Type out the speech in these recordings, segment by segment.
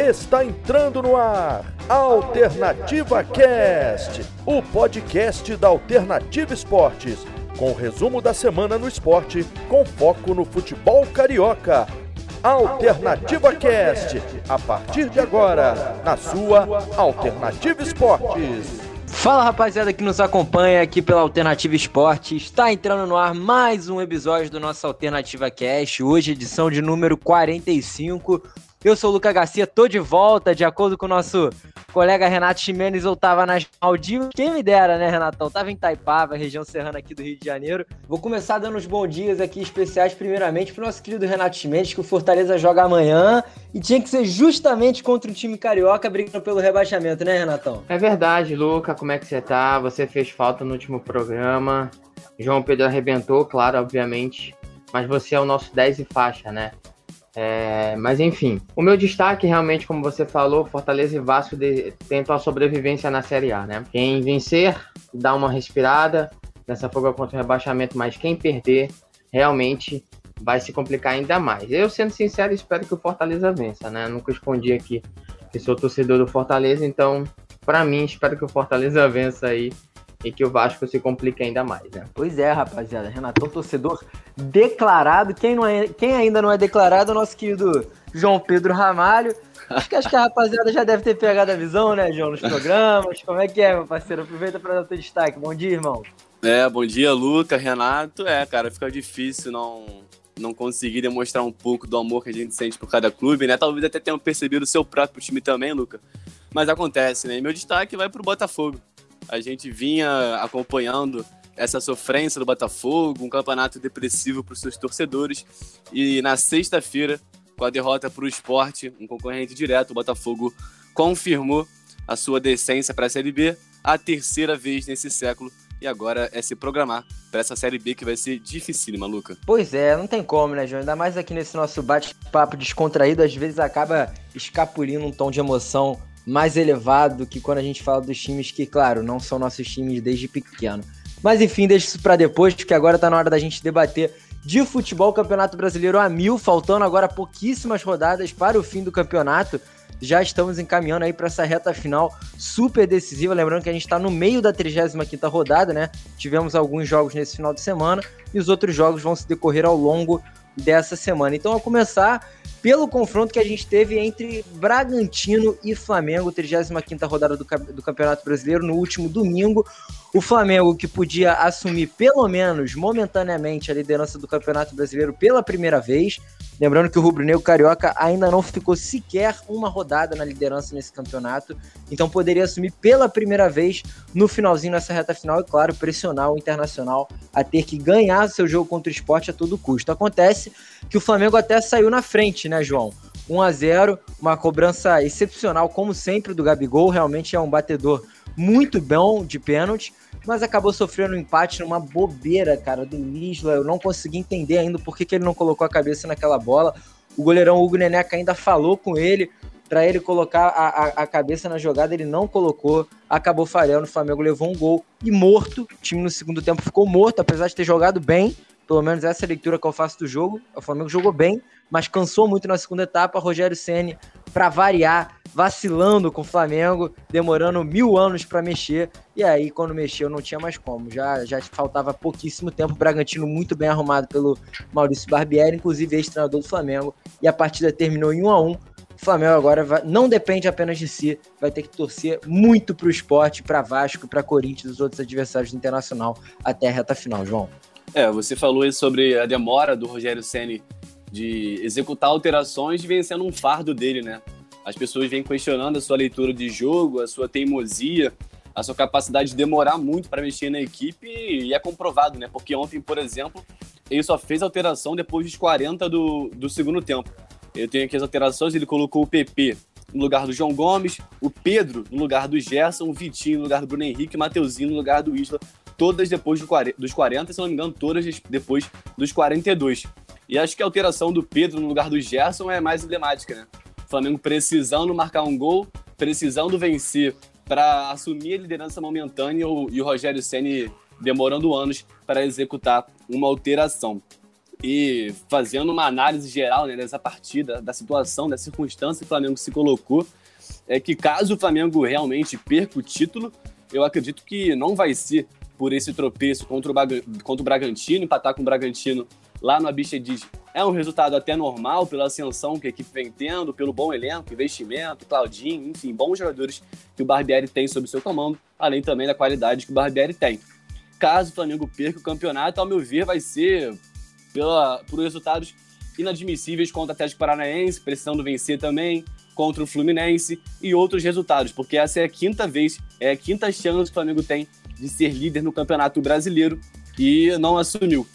Está entrando no ar Alternativa Cast, o podcast da Alternativa Esportes, com o resumo da semana no esporte, com foco no futebol carioca. Alternativa Cast, a partir de agora, na sua Alternativa Esportes. Fala rapaziada que nos acompanha aqui pela Alternativa Esporte. Está entrando no ar mais um episódio do nosso Alternativa Cast. Hoje, edição de número 45. Eu sou o Luca Garcia, tô de volta, de acordo com o nosso colega Renato Ximenes, eu tava nas Maldivas. Quem me dera, né, Renatão? Tava em Taipava, região serrana aqui do Rio de Janeiro. Vou começar dando uns bons dias aqui especiais, primeiramente, pro nosso querido Renato Ximenes, que o Fortaleza joga amanhã. E tinha que ser justamente contra o time carioca brigando pelo rebaixamento, né, Renatão? É verdade, Luca. Como é que você tá? Você fez falta no último programa. João Pedro arrebentou, claro, obviamente. Mas você é o nosso 10 e faixa, né? É, mas enfim, o meu destaque realmente, como você falou, Fortaleza e Vasco de, tentam a sobrevivência na Série A, né? Quem vencer, dá uma respirada nessa fuga contra o rebaixamento, mas quem perder, realmente vai se complicar ainda mais. Eu, sendo sincero, espero que o Fortaleza vença, né? Nunca escondi aqui que sou torcedor do Fortaleza, então, para mim, espero que o Fortaleza vença aí e que o Vasco se complique ainda mais, né? Pois é, rapaziada. Renatão, torcedor declarado. Quem, não é, quem ainda não é declarado é o nosso querido João Pedro Ramalho. Acho que, acho que a rapaziada já deve ter pegado a visão, né, João, nos programas. Como é que é, meu parceiro? Aproveita para dar o teu destaque. Bom dia, irmão. É, bom dia, Luca, Renato. É, cara, fica difícil não, não conseguir demonstrar um pouco do amor que a gente sente por cada clube, né? Talvez até tenham percebido o seu próprio time também, Luca. Mas acontece, né? E meu destaque vai pro Botafogo. A gente vinha acompanhando essa sofrência do Botafogo, um campeonato depressivo para os seus torcedores. E na sexta-feira, com a derrota para o esporte, um concorrente direto, o Botafogo confirmou a sua decência para a Série B, a terceira vez nesse século. E agora é se programar para essa Série B que vai ser dificílima, Luca. Pois é, não tem como, né, João? Ainda mais aqui nesse nosso bate-papo descontraído, às vezes acaba escapulindo um tom de emoção mais elevado do que quando a gente fala dos times que, claro, não são nossos times desde pequeno. Mas enfim, deixa isso para depois, porque agora tá na hora da gente debater de futebol Campeonato Brasileiro a mil, faltando agora pouquíssimas rodadas para o fim do campeonato. Já estamos encaminhando aí para essa reta final super decisiva. Lembrando que a gente está no meio da 35 rodada, né? Tivemos alguns jogos nesse final de semana e os outros jogos vão se decorrer ao longo dessa semana. Então, a começar pelo confronto que a gente teve entre Bragantino e Flamengo, 35ª rodada do, do Campeonato Brasileiro, no último domingo. O Flamengo, que podia assumir pelo menos momentaneamente a liderança do Campeonato Brasileiro pela primeira vez, lembrando que o Rubro Negro Carioca ainda não ficou sequer uma rodada na liderança nesse campeonato, então poderia assumir pela primeira vez no finalzinho nessa reta final e, claro, pressionar o Internacional a ter que ganhar seu jogo contra o esporte a todo custo. Acontece que o Flamengo até saiu na frente, né, João? 1 a 0 uma cobrança excepcional, como sempre, do Gabigol. Realmente é um batedor muito bom de pênalti, mas acabou sofrendo um empate numa bobeira, cara, do Lisla. Eu não consegui entender ainda por que, que ele não colocou a cabeça naquela bola. O goleirão Hugo Neneca ainda falou com ele para ele colocar a, a, a, cabeça na jogada, ele não colocou, acabou falhando, o Flamengo levou um gol e morto. O time no segundo tempo ficou morto, apesar de ter jogado bem, pelo menos essa é a leitura que eu faço do jogo. O Flamengo jogou bem, mas cansou muito na segunda etapa. Rogério Ceni, para variar, vacilando com o Flamengo, demorando mil anos para mexer. E aí, quando mexeu, não tinha mais como. Já, já faltava pouquíssimo tempo. O Bragantino muito bem arrumado pelo Maurício Barbieri, inclusive ex-treinador do Flamengo. E a partida terminou em 1 a 1 o Flamengo agora vai, não depende apenas de si, vai ter que torcer muito para o esporte, para Vasco, para Corinthians os outros adversários do Internacional até a reta final, João. É, você falou aí sobre a demora do Rogério Ceni de executar alterações vem sendo um fardo dele, né? As pessoas vêm questionando a sua leitura de jogo, a sua teimosia, a sua capacidade de demorar muito para mexer na equipe e é comprovado, né? Porque ontem, por exemplo, ele só fez alteração depois dos 40 do, do segundo tempo. Eu tenho aqui as alterações, ele colocou o PP no lugar do João Gomes, o Pedro no lugar do Gerson, o Vitinho no lugar do Bruno Henrique, o Mateuzinho no lugar do Isla todas depois do 40, dos 40, se não me engano, todas depois dos 42. E acho que a alteração do Pedro no lugar do Gerson é mais emblemática, né? Flamengo precisando marcar um gol, precisando vencer para assumir a liderança momentânea e o Rogério Ceni demorando anos para executar uma alteração. e fazendo uma análise geral né, dessa partida, da situação, da circunstância que o Flamengo se colocou, é que caso o Flamengo realmente perca o título, eu acredito que não vai ser por esse tropeço contra o, contra o Bragantino, empatar com o Bragantino lá no Abichedid é um resultado até normal pela ascensão que a equipe vem tendo, pelo bom elenco, investimento, Claudinho, enfim, bons jogadores que o Barbieri tem sob seu comando, além também da qualidade que o Barbieri tem. Caso o Flamengo perca o campeonato, ao meu ver, vai ser pela, por resultados inadmissíveis contra o Atlético Paranaense, precisando vencer também, contra o Fluminense e outros resultados, porque essa é a quinta vez, é a quinta chance que o Flamengo tem de ser líder no Campeonato Brasileiro e não assumiu.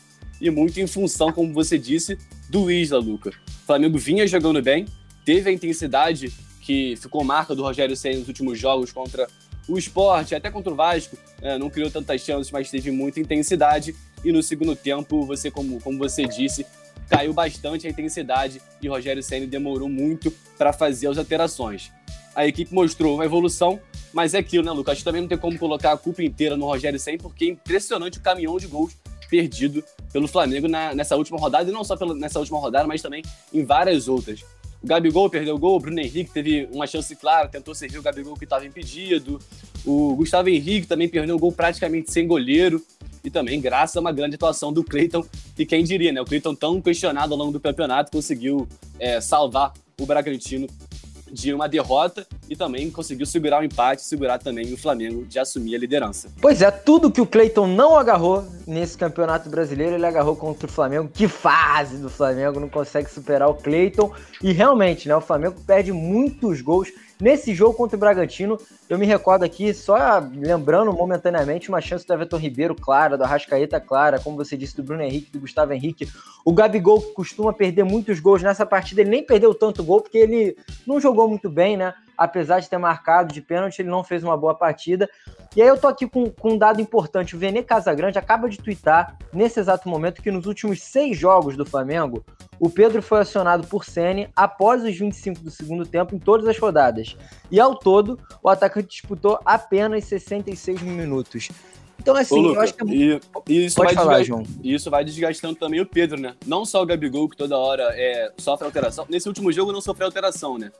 E muito em função, como você disse, do Isla, Luca. O Flamengo vinha jogando bem, teve a intensidade que ficou marca do Rogério Senna nos últimos jogos contra o esporte, até contra o Vasco, é, não criou tantas chances, mas teve muita intensidade. E no segundo tempo, você, como, como você disse, caiu bastante a intensidade e Rogério Senna demorou muito para fazer as alterações. A equipe mostrou uma evolução, mas é aquilo, né, Lucas? Também não tem como colocar a culpa inteira no Rogério Senna, porque é impressionante o caminhão de gols perdido pelo Flamengo na, nessa última rodada, e não só pela, nessa última rodada, mas também em várias outras. O Gabigol perdeu o gol, o Bruno Henrique teve uma chance clara, tentou servir o Gabigol que estava impedido. O Gustavo Henrique também perdeu o gol praticamente sem goleiro. E também graças a uma grande atuação do Cleiton, e quem diria, né? O Cleiton tão questionado ao longo do campeonato conseguiu é, salvar o Bragantino de uma derrota e também conseguiu segurar o empate, segurar também o Flamengo de assumir a liderança. Pois é, tudo que o Cleiton não agarrou nesse Campeonato Brasileiro, ele agarrou contra o Flamengo. Que fase do Flamengo, não consegue superar o Cleiton. E realmente, né, o Flamengo perde muitos gols Nesse jogo contra o Bragantino, eu me recordo aqui, só lembrando momentaneamente, uma chance do Everton Ribeiro clara, do Arrascaeta clara, como você disse, do Bruno Henrique, do Gustavo Henrique. O Gabigol, que costuma perder muitos gols nessa partida, ele nem perdeu tanto gol, porque ele não jogou muito bem, né? Apesar de ter marcado de pênalti, ele não fez uma boa partida. E aí eu tô aqui com, com um dado importante. O Vene Casagrande acaba de twittar, nesse exato momento, que nos últimos seis jogos do Flamengo, o Pedro foi acionado por Sene após os 25 do segundo tempo em todas as rodadas. E ao todo, o atacante disputou apenas 66 minutos. Então, assim, Ô, Luca, eu acho que. É... E, e isso Pode vai falar, João. isso vai desgastando também o Pedro, né? Não só o Gabigol, que toda hora é, sofre alteração. Nesse último jogo não sofreu alteração, né?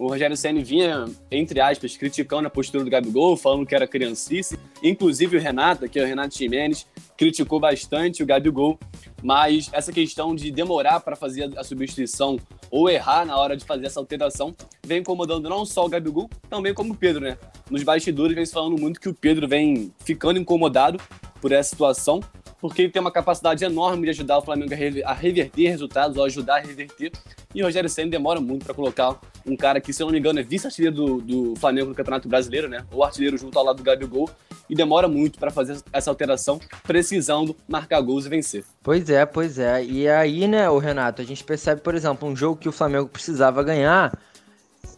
O Rogério Senna vinha, entre aspas, criticando a postura do Gabigol, falando que era criancice. Inclusive o Renato, que é o Renato Ximenes, criticou bastante o Gabigol. Mas essa questão de demorar para fazer a substituição ou errar na hora de fazer essa alteração vem incomodando não só o Gabigol, também como o Pedro, né? Nos bastidores vem se falando muito que o Pedro vem ficando incomodado por essa situação porque ele tem uma capacidade enorme de ajudar o Flamengo a reverter resultados, ou ajudar a reverter. E o Rogério Senna demora muito para colocar um cara que, se eu não me engano, é vice-artilheiro do, do Flamengo no Campeonato Brasileiro, né? Ou artilheiro junto ao lado do Gabigol. E demora muito para fazer essa alteração, precisando marcar gols e vencer. Pois é, pois é. E aí, né, o Renato, a gente percebe, por exemplo, um jogo que o Flamengo precisava ganhar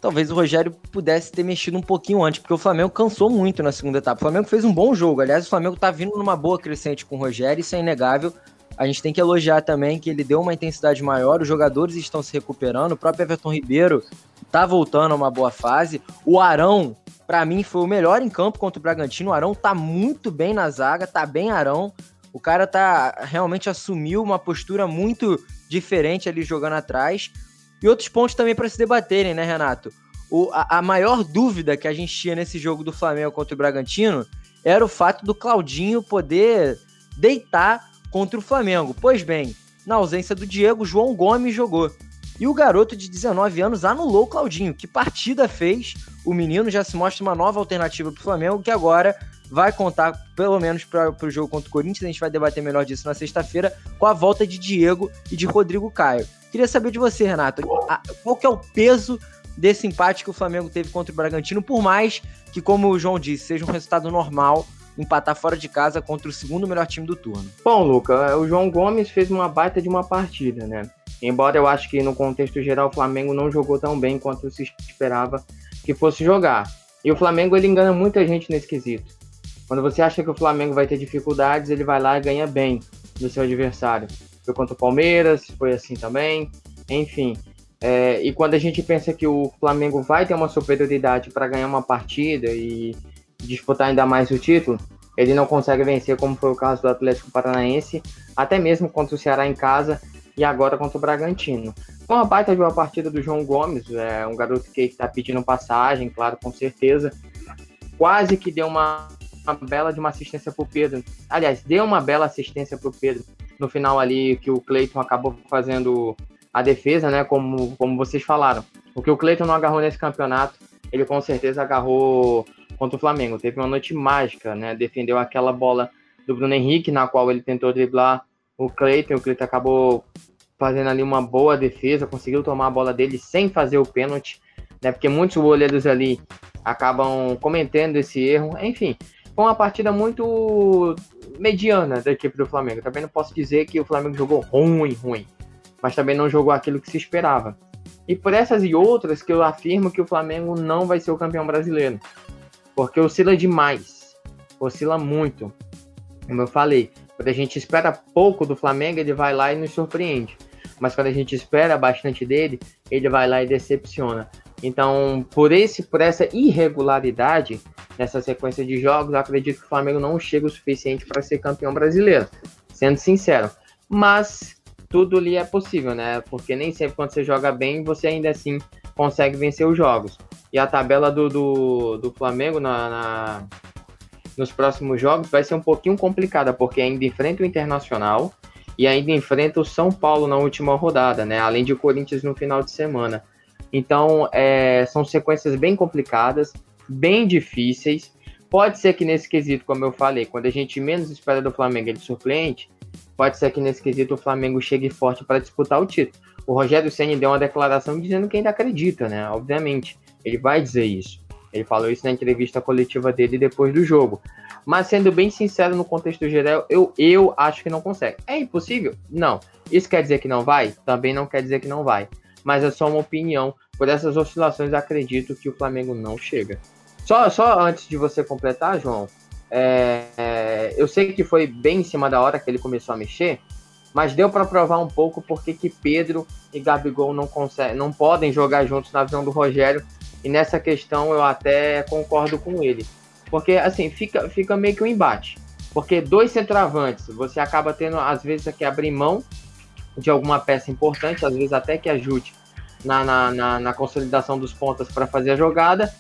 talvez o Rogério pudesse ter mexido um pouquinho antes, porque o Flamengo cansou muito na segunda etapa. O Flamengo fez um bom jogo. Aliás, o Flamengo tá vindo numa boa crescente com o Rogério, isso é inegável. A gente tem que elogiar também que ele deu uma intensidade maior, os jogadores estão se recuperando, o próprio Everton Ribeiro tá voltando a uma boa fase. O Arão, para mim, foi o melhor em campo contra o Bragantino. O Arão tá muito bem na zaga, tá bem Arão. O cara tá realmente assumiu uma postura muito diferente ali jogando atrás. E outros pontos também para se debaterem, né, Renato? O, a, a, maior dúvida que a gente tinha nesse jogo do Flamengo contra o Bragantino era o fato do Claudinho poder deitar contra o Flamengo. Pois bem, na ausência do Diego, João Gomes jogou. E o garoto de 19 anos anulou o Claudinho. Que partida fez? O menino já se mostra uma nova alternativa para o Flamengo, que agora vai contar, pelo menos para o jogo contra o Corinthians. A gente vai debater melhor disso na sexta-feira, com a volta de Diego e de Rodrigo Caio. Queria saber de você, Renato, qual que é o peso desse empate que o Flamengo teve contra o Bragantino, por mais que, como o João disse, seja um resultado normal empatar fora de casa contra o segundo melhor time do turno. Bom, Luca, o João Gomes fez uma baita de uma partida, né? Embora eu acho que no contexto geral o Flamengo não jogou tão bem quanto se esperava que fosse jogar. E o Flamengo ele engana muita gente nesse quesito. Quando você acha que o Flamengo vai ter dificuldades, ele vai lá e ganha bem do seu adversário foi contra o Palmeiras, foi assim também, enfim. É, e quando a gente pensa que o Flamengo vai ter uma superioridade para ganhar uma partida e disputar ainda mais o título, ele não consegue vencer, como foi o caso do Atlético Paranaense, até mesmo contra o Ceará em casa, e agora contra o Bragantino. Foi uma baita de uma partida do João Gomes, é um garoto que está pedindo passagem, claro, com certeza. Quase que deu uma, uma bela de uma assistência para o Pedro. Aliás, deu uma bela assistência para o Pedro no final ali, que o Cleiton acabou fazendo a defesa, né? Como, como vocês falaram. O que o Cleiton não agarrou nesse campeonato, ele com certeza agarrou contra o Flamengo. Teve uma noite mágica, né? Defendeu aquela bola do Bruno Henrique, na qual ele tentou driblar o Cleiton. O Cleiton acabou fazendo ali uma boa defesa, conseguiu tomar a bola dele sem fazer o pênalti, né? Porque muitos goleiros ali acabam cometendo esse erro. Enfim, foi uma partida muito mediana da equipe do Flamengo. Também não posso dizer que o Flamengo jogou ruim, ruim, mas também não jogou aquilo que se esperava. E por essas e outras que eu afirmo que o Flamengo não vai ser o campeão brasileiro. Porque oscila demais. Oscila muito. Como eu falei, quando a gente espera pouco do Flamengo, ele vai lá e nos surpreende. Mas quando a gente espera bastante dele, ele vai lá e decepciona. Então, por esse, por essa irregularidade nessa sequência de jogos, eu acredito que o Flamengo não chega o suficiente para ser campeão brasileiro, sendo sincero. Mas tudo ali é possível, né? Porque nem sempre quando você joga bem, você ainda assim consegue vencer os jogos. E a tabela do, do, do Flamengo na, na, nos próximos jogos vai ser um pouquinho complicada, porque ainda enfrenta o Internacional e ainda enfrenta o São Paulo na última rodada, né? Além de Corinthians no final de semana. Então, é, são sequências bem complicadas, bem difíceis. Pode ser que nesse quesito, como eu falei, quando a gente menos espera do Flamengo, ele surpreende. Pode ser que nesse quesito o Flamengo chegue forte para disputar o título. O Rogério Senna deu uma declaração dizendo que ainda acredita, né? Obviamente, ele vai dizer isso. Ele falou isso na entrevista coletiva dele depois do jogo. Mas sendo bem sincero no contexto geral, eu, eu acho que não consegue. É impossível? Não. Isso quer dizer que não vai? Também não quer dizer que não vai. Mas é só uma opinião. Por essas oscilações, acredito que o Flamengo não chega. Só, só antes de você completar, João, é, é, eu sei que foi bem em cima da hora que ele começou a mexer, mas deu para provar um pouco porque que Pedro e Gabigol não, conseguem, não podem jogar juntos na visão do Rogério. E nessa questão eu até concordo com ele. Porque assim, fica, fica meio que um embate. Porque dois centroavantes, você acaba tendo, às vezes, que abrir mão de alguma peça importante, às vezes até que ajude na, na, na, na consolidação dos pontas para fazer a jogada.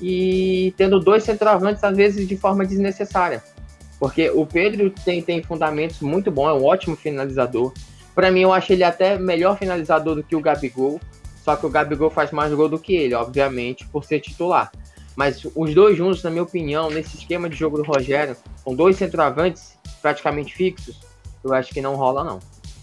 E tendo dois centroavantes, às vezes, de forma desnecessária. Porque o Pedro tem, tem fundamentos muito bons, é um ótimo finalizador. Para mim, eu acho ele até melhor finalizador do que o Gabigol. Só que o Gabigol faz mais gol do que ele, obviamente, por ser titular. Mas os dois juntos, na minha opinião, nesse esquema de jogo do Rogério, com dois centroavantes praticamente fixos, eu acho que não rola, não.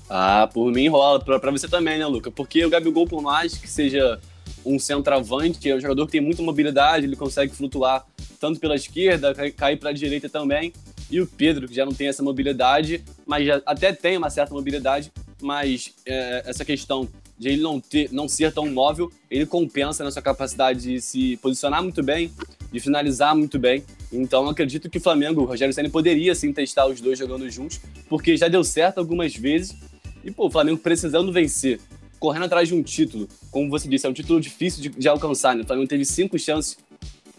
Ah, por mim rola. Pra, pra você também, né, Luca? Porque o Gabigol, por mais que seja um centroavante, é um jogador que tem muita mobilidade, ele consegue flutuar tanto pela esquerda, cair para a direita também. E o Pedro, que já não tem essa mobilidade, mas já até tem uma certa mobilidade, mas é, essa questão de ele não, ter, não ser tão móvel, ele compensa na sua capacidade de se posicionar muito bem, de finalizar muito bem. Então acredito que o Flamengo, o Rogério Senna poderia sim testar os dois jogando juntos, porque já deu certo algumas vezes. E pô, o Flamengo precisando vencer, correndo atrás de um título, como você disse, é um título difícil de, de alcançar. Né? O Flamengo teve cinco chances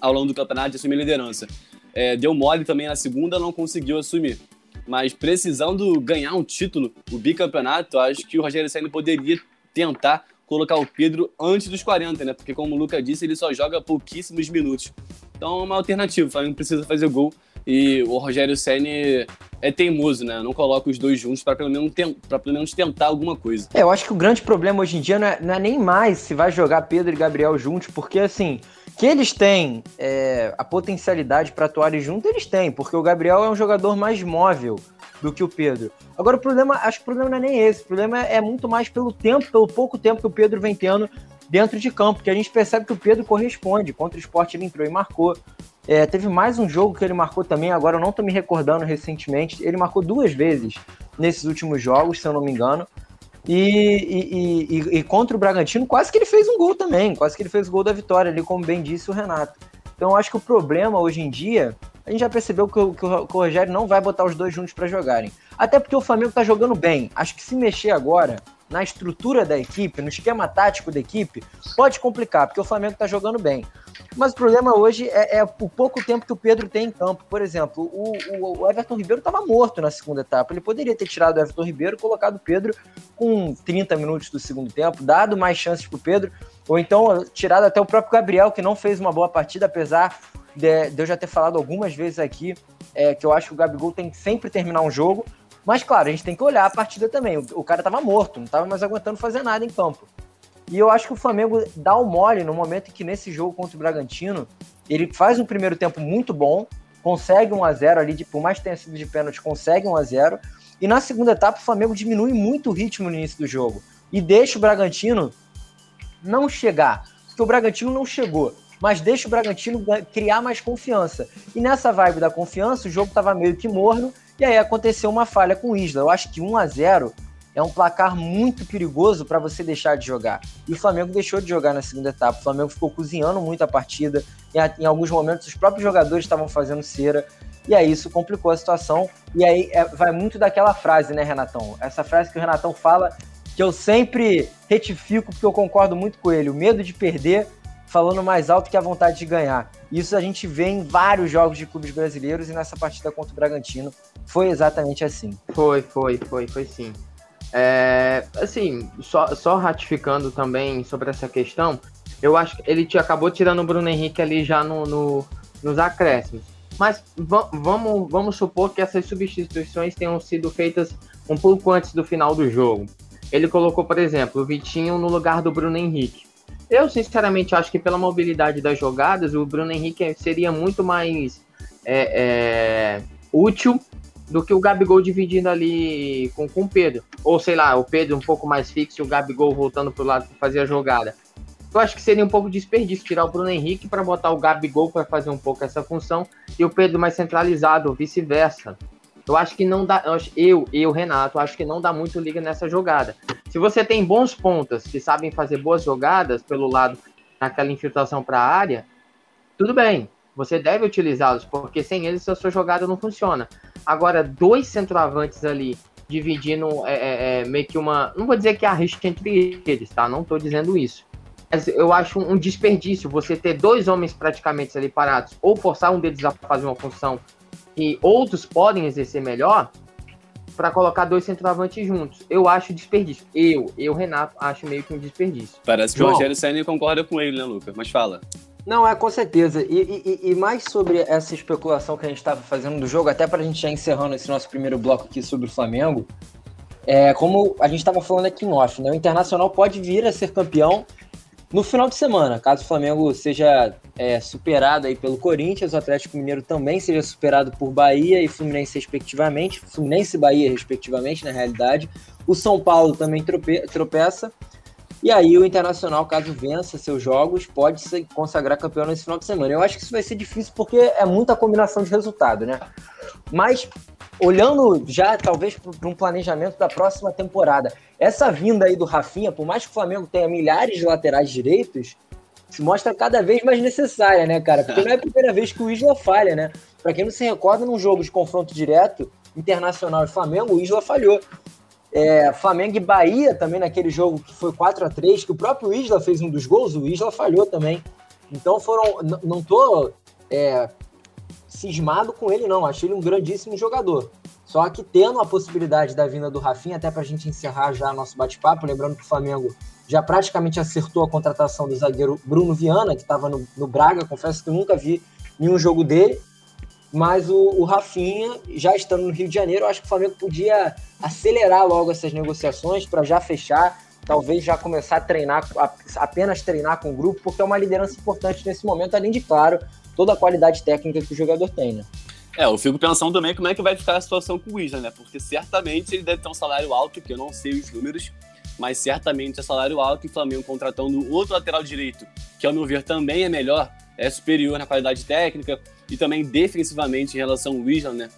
ao longo do campeonato de assumir a liderança. É, deu mole também na segunda, não conseguiu assumir. Mas precisando ganhar um título, o bicampeonato, acho que o Rogério Senna poderia tentar colocar o Pedro antes dos 40, né? Porque como o Luca disse, ele só joga pouquíssimos minutos. Então é uma alternativa, o Flamengo precisa fazer gol e o Rogério Ceni é teimoso, né? Não coloca os dois juntos para pelo, menos pelo menos tentar alguma coisa. É, eu acho que o grande problema hoje em dia não é, não é nem mais se vai jogar Pedro e Gabriel juntos, porque assim, que eles têm é, a potencialidade para atuarem juntos, eles têm, porque o Gabriel é um jogador mais móvel do que o Pedro. Agora, o problema, acho que o problema não é nem esse, o problema é muito mais pelo tempo, pelo pouco tempo que o Pedro vem tendo dentro de campo, que a gente percebe que o Pedro corresponde. Contra o esporte ele entrou e marcou. É, teve mais um jogo que ele marcou também, agora eu não tô me recordando recentemente. Ele marcou duas vezes nesses últimos jogos, se eu não me engano. E, e, e, e, contra o Bragantino, quase que ele fez um gol também, quase que ele fez o gol da vitória ali, como bem disse o Renato. Então eu acho que o problema hoje em dia, a gente já percebeu que o, que o, que o Rogério não vai botar os dois juntos para jogarem. Até porque o Flamengo tá jogando bem. Acho que se mexer agora, na estrutura da equipe, no esquema tático da equipe, pode complicar, porque o Flamengo está jogando bem. Mas o problema hoje é, é, o pouco tempo que o Pedro tem em campo. Por exemplo, o, o, o Everton Ribeiro estava morto na segunda etapa. Ele poderia ter tirado o Everton Ribeiro e colocado o Pedro com 30 minutos do segundo tempo, dado mais chances para o Pedro, ou então tirado até o próprio Gabriel, que não fez uma boa partida, apesar de, de eu já ter falado algumas vezes aqui é, que eu acho que o Gabigol tem que sempre terminar um jogo. Mas, claro, a gente tem que olhar a partida também. O, o cara estava morto, não estava mais aguentando fazer nada em campo. E eu acho que o Flamengo dá o mole no momento em que nesse jogo contra o Bragantino, ele faz um primeiro tempo muito bom, consegue um a 0 ali, por mais que tenha sido de pênalti, consegue um a 0 E na segunda etapa, o Flamengo diminui muito o ritmo no início do jogo. E deixa o Bragantino não chegar. Porque o Bragantino não chegou mas deixa o Bragantino criar mais confiança. E nessa vibe da confiança, o jogo estava meio que morno, e aí aconteceu uma falha com o Isla. Eu acho que 1 a 0 é um placar muito perigoso para você deixar de jogar. E o Flamengo deixou de jogar na segunda etapa. O Flamengo ficou cozinhando muito a partida. Em, alguns momentos, os próprios jogadores estavam fazendo cera. E aí isso complicou a situação. E aí é, vai muito daquela frase, né, Renatão? Essa frase que o Renatão fala, que eu sempre retifico, porque eu concordo muito com ele. O medo de perder falando mais alto que a vontade de ganhar. Isso a gente vê em vários jogos de clubes brasileiros e nessa partida contra o Bragantino foi exatamente assim. Foi, foi, foi, foi sim. É, assim, só, só ratificando também sobre essa questão, eu acho que ele te, acabou tirando o Bruno Henrique ali já no, no nos acréscimos. Mas vamos, vamos supor que essas substituições tenham sido feitas um pouco antes do final do jogo. Ele colocou, por exemplo, o Vitinho no lugar do Bruno Henrique. Eu, sinceramente, acho que pela mobilidade das jogadas, o Bruno Henrique seria muito mais é, é, útil do que o Gabigol dividindo ali com, com o Pedro. Ou sei lá, o Pedro um pouco mais fixo e o Gabigol voltando para o lado para fazer a jogada. Eu acho que seria um pouco desperdício tirar o Bruno Henrique para botar o Gabigol para fazer um pouco essa função e o Pedro mais centralizado, ou vice-versa. Eu acho que não dá. Eu, eu, Renato, acho que não dá muito liga nessa jogada. Se você tem bons pontas que sabem fazer boas jogadas pelo lado naquela infiltração para a área, tudo bem. Você deve utilizá-los, porque sem eles a sua jogada não funciona. Agora, dois centroavantes ali dividindo é, é, é, meio que uma. Não vou dizer que há risco entre eles, tá? Não estou dizendo isso. Mas eu acho um desperdício você ter dois homens praticamente ali parados, ou forçar um deles a fazer uma função que outros podem exercer melhor para colocar dois centroavantes juntos. Eu acho desperdício. Eu, eu, Renato, acho meio que um desperdício. Parece que João. o Rogério Senna concorda com ele, né, Lucas? Mas fala. Não, é com certeza. E, e, e mais sobre essa especulação que a gente estava fazendo do jogo, até para a gente já encerrando esse nosso primeiro bloco aqui sobre o Flamengo, é, como a gente estava falando aqui em off, né? O Internacional pode vir a ser campeão no final de semana, caso o Flamengo seja é, superado aí pelo Corinthians, o Atlético Mineiro também seja superado por Bahia e Fluminense respectivamente, Fluminense e Bahia respectivamente, na realidade. O São Paulo também trope tropeça. E aí o Internacional, caso vença seus jogos, pode se consagrar campeão nesse final de semana. Eu acho que isso vai ser difícil porque é muita combinação de resultado, né? Mas olhando já talvez para um planejamento da próxima temporada, essa vinda aí do Rafinha, por mais que o Flamengo tenha milhares de laterais direitos, se mostra cada vez mais necessária, né, cara? Porque não é a primeira vez que o Isla falha, né? Para quem não se recorda, num jogo de confronto direto, Internacional e Flamengo, o Isla falhou. É, Flamengo e Bahia também naquele jogo que foi 4 a 3 que o próprio Isla fez um dos gols, o Isla falhou também. Então foram. Não tô é, cismado com ele, não. Achei ele um grandíssimo jogador. Só que tendo a possibilidade da vinda do Rafinha, até para a gente encerrar já nosso bate-papo, lembrando que o Flamengo já praticamente acertou a contratação do zagueiro Bruno Viana, que estava no, no, Braga, confesso que eu nunca vi nenhum jogo dele, mas o, o Rafinha, já estando no Rio de Janeiro, acho que o Flamengo podia acelerar logo essas negociações para já fechar, talvez já começar a treinar, apenas treinar com o grupo, porque é uma liderança importante nesse momento, além de, claro, toda a qualidade técnica que o jogador tem, né? É, eu fico pensando também como é que vai ficar a situação com o Isla, né? Porque certamente ele deve ter um salário alto, que eu não sei os números, mas certamente é salário alto e o Flamengo contratando outro lateral direito, que ao meu ver também é melhor, é superior na qualidade técnica e também defensivamente em relação ao Isla, né?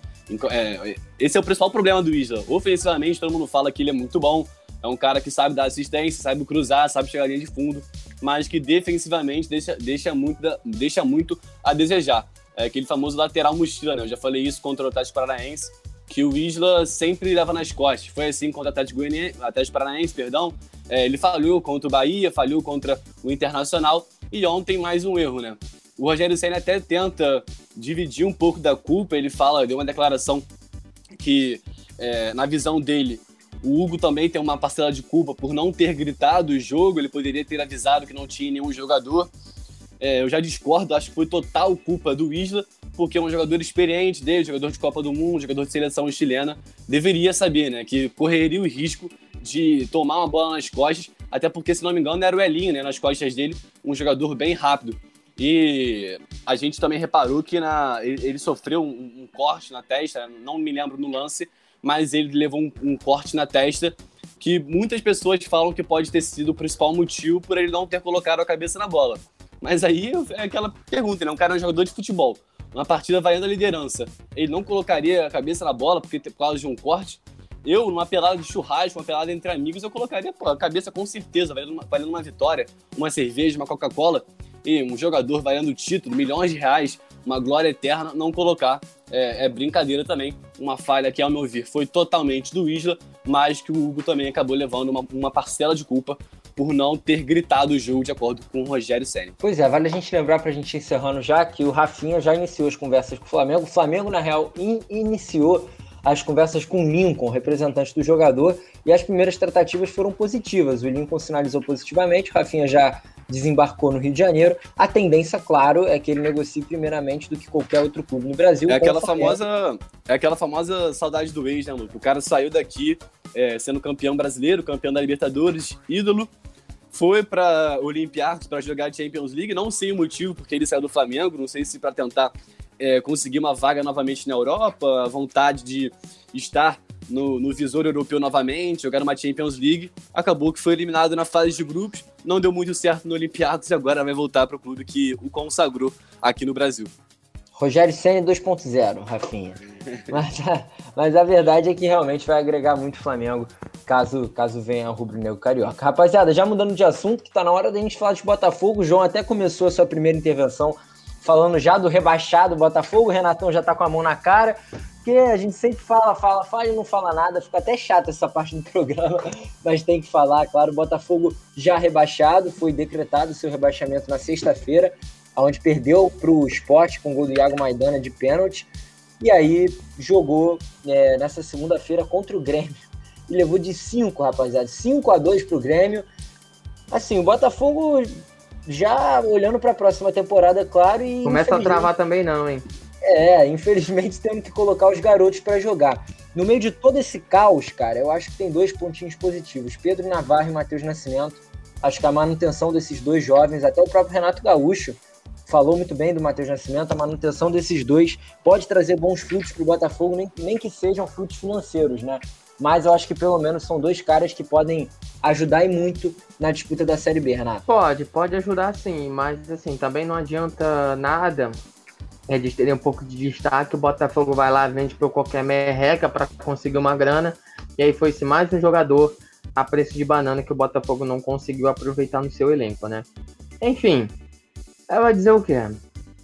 É, esse é o principal problema do Isla. Ofensivamente, todo mundo fala que ele é muito bom, é um cara que sabe dar assistência, sabe cruzar, sabe chegar linha de fundo, mas que defensivamente deixa, deixa, muito, deixa muito a desejar. É aquele famoso lateral mochila, né? Eu já falei isso contra o Atlético Paranaense. que o Isla sempre leva nas costas. Foi assim contra o Atlético, Atlético Paranaense, perdão. É, ele falhou contra o Bahia, falhou contra o Internacional e ontem mais um erro, né? O Rogério Senna até tenta dividir um pouco da culpa. Ele fala, deu uma declaração que, é, na visão dele, o Hugo também tem uma parcela de culpa por não ter gritado o jogo. Ele poderia ter avisado que não tinha nenhum jogador. É, eu já discordo, acho que foi total culpa do Isla, porque é um jogador experiente dele, jogador de Copa do Mundo, jogador de seleção chilena, deveria saber, né, que correria o risco de tomar uma bola nas costas, até porque, se não me engano, era o Elinho, né, nas costas dele, um jogador bem rápido. E a gente também reparou que na, ele, ele sofreu um, um, corte na testa, não me lembro no lance, mas ele levou um, um, corte na testa que muitas pessoas falam que pode ter sido o principal motivo por ele não ter colocado a cabeça na bola. Mas aí é aquela pergunta, né? Um cara é um jogador de futebol, uma partida valendo a liderança, ele não colocaria a cabeça na bola porque por causa de um corte? Eu, numa pelada de churrasco, uma pelada entre amigos, eu colocaria pô, a cabeça com certeza, valendo uma, valendo uma vitória, uma cerveja, uma Coca-Cola e um jogador valendo título, milhões de reais, uma glória eterna, não colocar é, é, brincadeira também. Uma falha que, ao meu ver, foi totalmente do Isla, mas que o Hugo também acabou levando uma, uma parcela de culpa por não ter gritado o jogo de acordo com o Rogério Senna. Pois é, vale a gente lembrar para a gente encerrando já que o Rafinha já iniciou as conversas com o Flamengo. O Flamengo, na real, in iniciou as conversas com o Lincoln, representante do jogador, e as primeiras tratativas foram positivas. O Lincoln sinalizou positivamente, o Rafinha já desembarcou no Rio de Janeiro. A tendência, claro, é que ele negocie primeiramente do que qualquer outro clube no Brasil. É aquela famosa, é aquela famosa saudade do ex, né, Luke? O cara saiu daqui é, sendo campeão brasileiro, campeão da Libertadores, ídolo, foi para Olympiacos para jogar Champions League, não sei o motivo porque ele saiu do Flamengo, não sei se para tentar é, conseguir uma vaga novamente na Europa, a vontade de estar no, no, visor europeu novamente, jogar uma Champions League. Acabou que foi eliminado na fase de grupos, não deu muito certo no Olympiacos e agora vai voltar para o clube que o consagrou aqui no Brasil. Rogério Senna 2.0, Rafinha. mas, a, mas a verdade é que realmente vai agregar muito o Flamengo caso, caso venha o rubro-negro carioca. Rapaziada, já mudando de assunto, que tá na hora da gente falar de Botafogo, o João até começou a sua primeira intervenção falando já do rebaixado Botafogo, o Renatão já tá com a mão na cara, porque a gente sempre fala, fala, fala e não fala nada, fica até chato essa parte do programa, mas tem que falar, claro, o Botafogo já rebaixado, foi decretado seu rebaixamento na sexta-feira, onde perdeu para o esporte com o gol do Iago Maidana de pênalti, e aí jogou é, nessa segunda-feira contra o Grêmio. E levou de 5, rapaziada. 5 a 2 pro Grêmio. Assim, o Botafogo já olhando para a próxima temporada, claro. E Começa a travar também, não, hein? É, infelizmente tendo que colocar os garotos para jogar. No meio de todo esse caos, cara, eu acho que tem dois pontinhos positivos: Pedro Navarro e Matheus Nascimento. Acho que a manutenção desses dois jovens, até o próprio Renato Gaúcho, falou muito bem do Matheus Nascimento, a manutenção desses dois pode trazer bons frutos para o Botafogo, nem, nem que sejam frutos financeiros, né? Mas eu acho que pelo menos são dois caras que podem ajudar e muito na disputa da Série B, Renato. Pode, pode ajudar sim, mas assim, também não adianta nada eles terem um pouco de destaque, o Botafogo vai lá, vende por qualquer merreca para conseguir uma grana, e aí foi-se mais um jogador a preço de banana que o Botafogo não conseguiu aproveitar no seu elenco, né? Enfim, ela vai dizer o quê?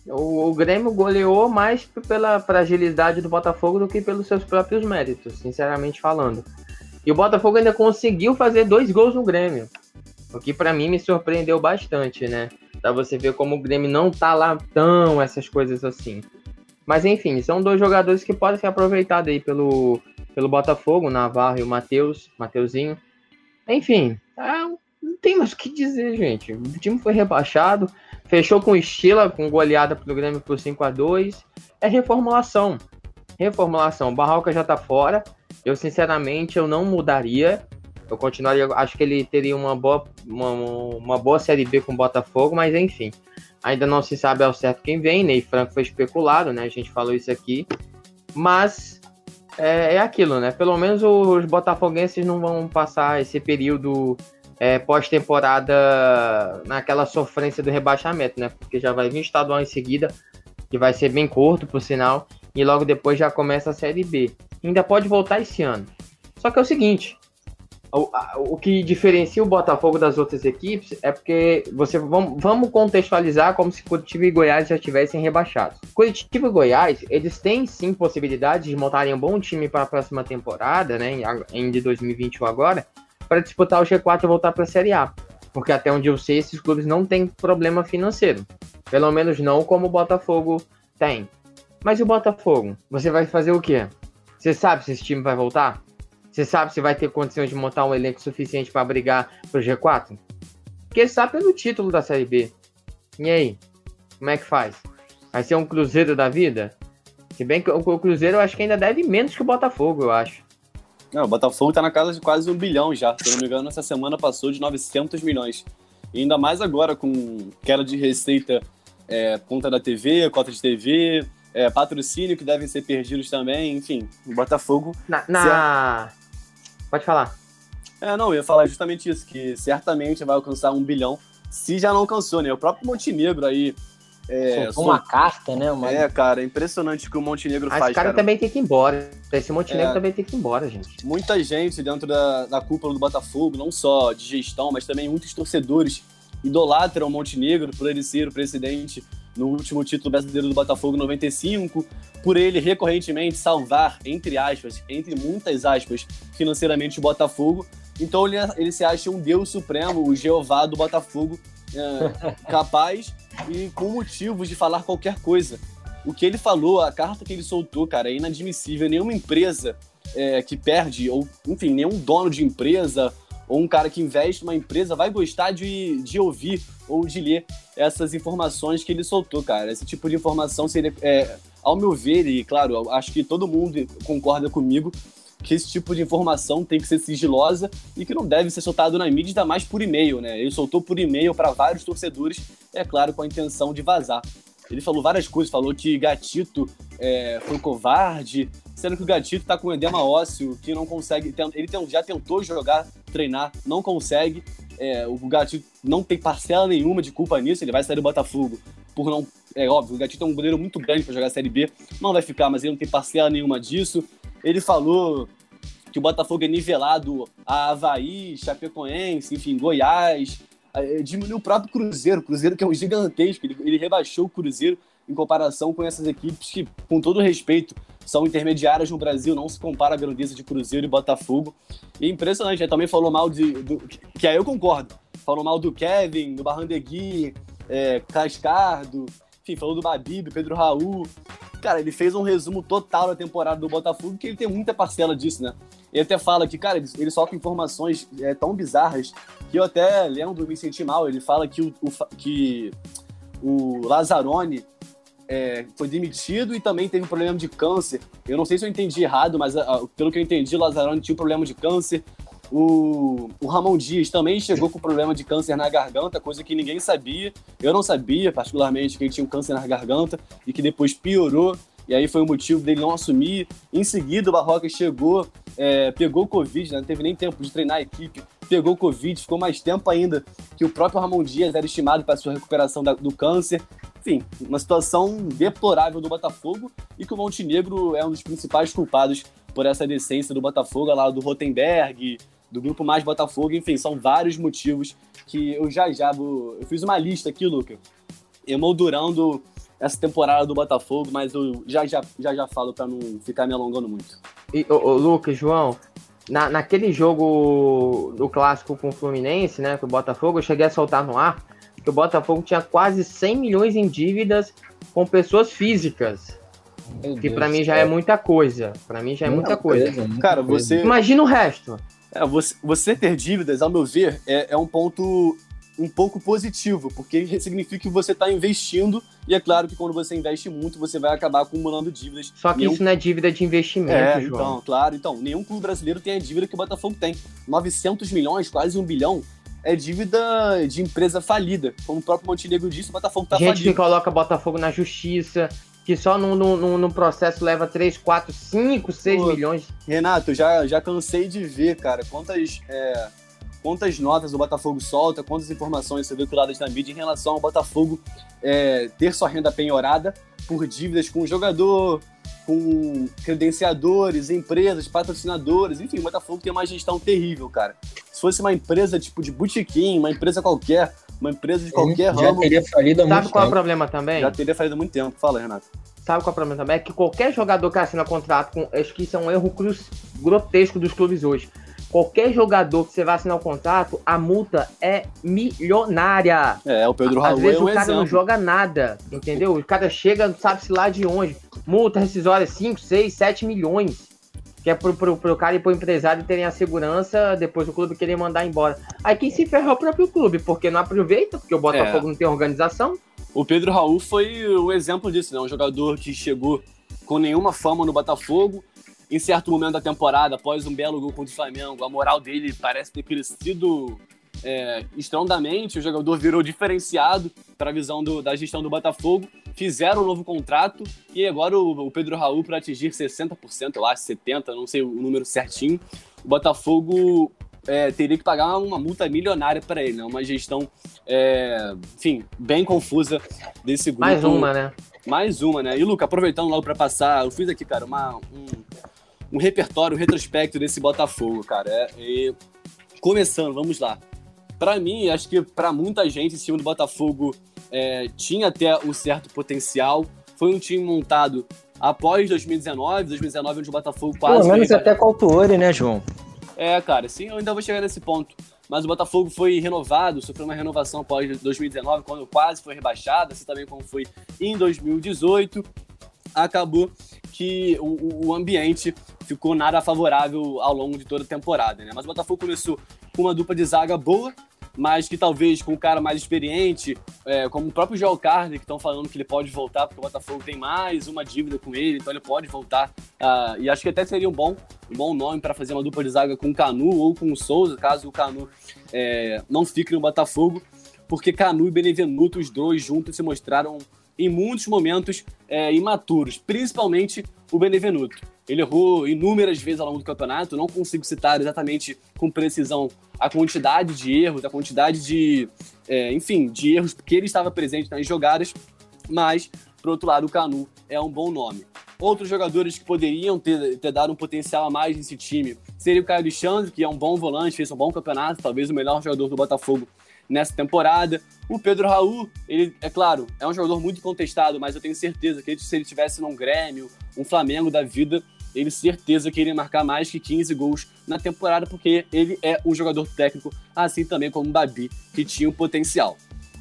O, o, Grêmio goleou mais pela fragilidade do Botafogo do que pelos seus próprios méritos, sinceramente falando. E o Botafogo ainda conseguiu fazer dois gols no Grêmio, o que para mim me surpreendeu bastante, né? Pra você ver como o Grêmio não tá lá tão essas coisas assim. Mas enfim, são dois jogadores que podem ser aproveitados aí pelo, pelo Botafogo, o Navarro e o Matheus, Mateuzinho. Enfim, é, não tem mais o que dizer, gente. O time foi rebaixado, fechou com estila, com goleada pro Grêmio por 5 a 2 É reformulação. Reformulação. O Barroca já tá fora. Eu, sinceramente, eu não mudaria. Eu continuaria. Acho que ele teria uma boa, uma, uma boa Série B com o Botafogo, mas enfim. Ainda não se sabe ao certo quem vem. Ney Franco foi especulado, né? A gente falou isso aqui. Mas é, é aquilo, né? Pelo menos os botafoguenses não vão passar esse período é, pós-temporada naquela sofrência do rebaixamento, né? Porque já vai vir estadual em seguida, que vai ser bem curto, por sinal, e logo depois já começa a Série B. Ainda pode voltar esse ano. Só que é o seguinte: o, o que diferencia o Botafogo das outras equipes é porque você vamos, vamos contextualizar como se Curitiba e Goiás já tivessem rebaixados. Curitiba e Goiás, eles têm sim possibilidade de montarem um bom time para a próxima temporada, né, em, de 2021 agora, para disputar o G4 e voltar para a Série A. Porque até onde eu sei, esses clubes não têm problema financeiro. Pelo menos não como o Botafogo tem. Mas o Botafogo, você vai fazer o quê? Você sabe se esse time vai voltar? Você sabe se vai ter condições de montar um elenco suficiente para brigar pro G4? Porque está pelo título da Série B. E aí? Como é que faz? Vai ser um Cruzeiro da vida? Se bem que o Cruzeiro eu acho que ainda deve menos que o Botafogo, eu acho. Não, o Botafogo tá na casa de quase um bilhão já. Se eu não me engano, essa semana passou de 900 milhões. E ainda mais agora com queda de receita é, conta da TV, cota de TV, é, patrocínio que devem ser perdidos também. Enfim, o Botafogo. Na, na... Pode falar. É, não, eu ia falar justamente isso, que certamente vai alcançar um bilhão, se já não alcançou, né? O próprio Montenegro aí. É, Soltou uma carta, né? Uma... É, cara, é impressionante o que o Montenegro Mas faz. Esse cara, cara, também tem que ir embora. Esse Montenegro é, também tem que ir embora, gente. Muita gente dentro da, da cúpula do Botafogo, não só de gestão, mas também muitos torcedores idolatram o Montenegro por ele ser o presidente no último título brasileiro do Botafogo 95, por ele recorrentemente salvar, entre aspas, entre muitas aspas, financeiramente o Botafogo. Então ele, ele se acha um Deus supremo, o Jeová do Botafogo, é, capaz e com motivos de falar qualquer coisa. O que ele falou, a carta que ele soltou, cara, é inadmissível. Nenhuma empresa é, que perde, ou enfim, nenhum dono de empresa ou um cara que investe numa empresa vai gostar de, de ouvir ou de ler essas informações que ele soltou, cara. Esse tipo de informação seria, é, ao meu ver, e claro, acho que todo mundo concorda comigo, que esse tipo de informação tem que ser sigilosa e que não deve ser soltado na mídia, ainda mais por e-mail, né? Ele soltou por e-mail para vários torcedores, é claro, com a intenção de vazar. Ele falou várias coisas, falou que Gatito é, foi covarde, sendo que o Gatito tá com edema ósseo, que não consegue. Ele já tentou jogar, treinar, não consegue. É, o Gatito não tem parcela nenhuma de culpa nisso, ele vai sair do Botafogo por não. É óbvio, o Gatito é um goleiro muito grande para jogar a Série B, não vai ficar, mas ele não tem parcela nenhuma disso. Ele falou que o Botafogo é nivelado a Havaí, Chapecoense, enfim, Goiás. É, diminuiu o próprio Cruzeiro, Cruzeiro que é um gigantesco, ele, ele rebaixou o Cruzeiro em comparação com essas equipes que, com todo respeito, são intermediárias no Brasil, não se compara a grandeza de Cruzeiro e Botafogo. E é impressionante, ele também falou mal de. Do, que aí eu concordo. Falou mal do Kevin, do Barrandegui, é, Cascardo, enfim, falou do Babi, do Pedro Raul. Cara, ele fez um resumo total da temporada do Botafogo, que ele tem muita parcela disso, né? Ele até fala que, cara, ele, solta informações é, tão bizarras que eu até lembro, me senti mal. Ele fala que o, o que o Lazzaroni é, foi demitido e também teve um problema de câncer. Eu não sei se eu entendi errado, mas uh, pelo que eu entendi, o Lazzaroni tinha um problema de câncer. O, o Ramon Dias também chegou com problema de câncer na garganta, coisa que ninguém sabia. Eu não sabia, particularmente, que ele tinha um câncer na garganta e que depois piorou. E aí foi o motivo dele não assumir. Em seguida, o Barroca chegou, é, pegou Covid, né? não teve nem tempo de treinar a equipe, pegou Covid, ficou mais tempo ainda que o próprio Ramon Dias era estimado para sua recuperação da, do câncer. Enfim, uma situação deplorável do Botafogo e que o Montenegro é um dos principais culpados por essa decência do Botafogo, lá do Rotenberg, do Grupo Mais Botafogo, enfim, são vários motivos que eu já já vou... Eu fiz uma lista aqui, Luca, emoldurando essa temporada do Botafogo, mas eu já já, já, já falo para não ficar me alongando muito. E, ô, ô, Lucas, João, na, naquele jogo do clássico com o Fluminense, né, com o Botafogo, eu cheguei a soltar no ar que o Botafogo tinha quase 100 milhões em dívidas com pessoas físicas. Meu que para mim já é muita coisa. Para mim já é muita, muita coisa. coisa. Cara, você. Imagina o resto. É, você, você ter dívidas, ao meu ver, é, é um ponto um pouco positivo, porque significa que você está investindo, e é claro que quando você investe muito, você vai acabar acumulando dívidas. Só que nenhum... isso não é dívida de investimento, é, João. Então, claro, então, nenhum clube brasileiro tem a dívida que o Botafogo tem. 900 milhões, quase um bilhão, é dívida de empresa falida. Como o próprio Montenegro disse, o Botafogo tá Gente falido. que coloca Botafogo na justiça, que só no, no, no processo leva 3, 4, 5, 6 Pô, milhões. Renato, já, já cansei de ver, cara, quantas, é, quantas notas o Botafogo solta, quantas informações você veiculadas na mídia em relação ao Botafogo é, ter sua renda penhorada por dívidas com o jogador com credenciadores, empresas, patrocinadores, enfim, o Botafogo tem uma gestão terrível, cara. Se fosse uma empresa tipo de botequim, uma empresa qualquer, uma empresa de qualquer já ramo. teria falido há Sabe muito qual é o tempo. problema também? Já teria falido há muito tempo. Fala, Renato. Sabe qual é o problema também? É que qualquer jogador que assina contrato com. Acho que isso é um erro cruz, grotesco dos clubes hoje. Qualquer jogador que você vai assinar o contrato, a multa é milionária. É, o Pedro Às Raul vezes é um o cara exemplo. não joga nada, entendeu? O cara chega, não sabe se lá de onde. Multa rescisória 5, 6, 7 milhões. Que é pro, pro, pro cara e pro empresário terem a segurança, depois o clube querer mandar embora. Aí quem se ferra é o próprio clube, porque não aproveita, porque o Botafogo não tem organização. O Pedro Raul foi o exemplo disso, né? Um jogador que chegou com nenhuma fama no Botafogo. Em certo momento da temporada, após um belo gol contra o Flamengo, a moral dele parece ter crescido é, estrondamente. O jogador virou diferenciado para a visão do- da gestão do Botafogo. Fizeram um novo contrato e agora o, o Pedro Raul, para atingir 60%, eu acho, 70%, não sei o número certinho, o Botafogo é, teria que pagar uma multa milionária para ele, né? Uma gestão, é, enfim, bem confusa desse grupo. Mais uma, né? Mais uma, né? E, Luca, aproveitando logo para passar, eu fiz aqui, cara, uma, um, um repertório, um retrospecto desse Botafogo, cara. É, e começando, vamos lá. Para mim, acho que para muita gente, esse time do Botafogo é, tinha até um certo potencial. Foi um time montado após 2019, 2019 onde o Botafogo quase Pelo menos foi até com o Autuori, né, João? é, cara, sim, eu ainda vou chegar nesse ponto. Mas o Botafogo foi renovado, sofreu uma renovação após 2019, quando quase foi rebaixado, assim também como foi em 2018. Acabou que o- o ambiente ficou nada favorável ao longo de toda a temporada, né? Mas o Botafogo começou com uma dupla de zaga boa, mas que talvez com um cara mais experiente, é, como o próprio Joel Carter, que estão falando que ele pode voltar, porque o Botafogo tem mais uma dívida com ele, então ele pode voltar. ah, e acho que até seria um bom, um bom nome para fazer uma dupla de zaga com o Canu ou com o Souza, caso o Canu é, não fique no Botafogo, porque Canu e Benevenuto, os dois juntos, se mostraram em muitos momentos é, imaturos, principalmente o Benevenuto. Ele errou inúmeras vezes ao longo do campeonato, não consigo citar exatamente com precisão a quantidade de erros, a quantidade de, é, enfim, de erros que ele estava presente nas jogadas, mas, por outro lado, o Canu é um bom nome. Outros jogadores que poderiam ter, ter dado um potencial a mais nesse time seria o Caio Alexandre, que é um bom volante, fez um bom campeonato, talvez o melhor jogador do Botafogo nessa temporada. O Pedro Raul, ele, é claro, é um jogador muito contestado, mas eu tenho certeza que se ele tivesse num Grêmio, um Flamengo da vida, ele certeza que iria marcar mais que 15 gols na temporada, porque ele é um jogador técnico, assim também como o Babi, que tinha um potencial.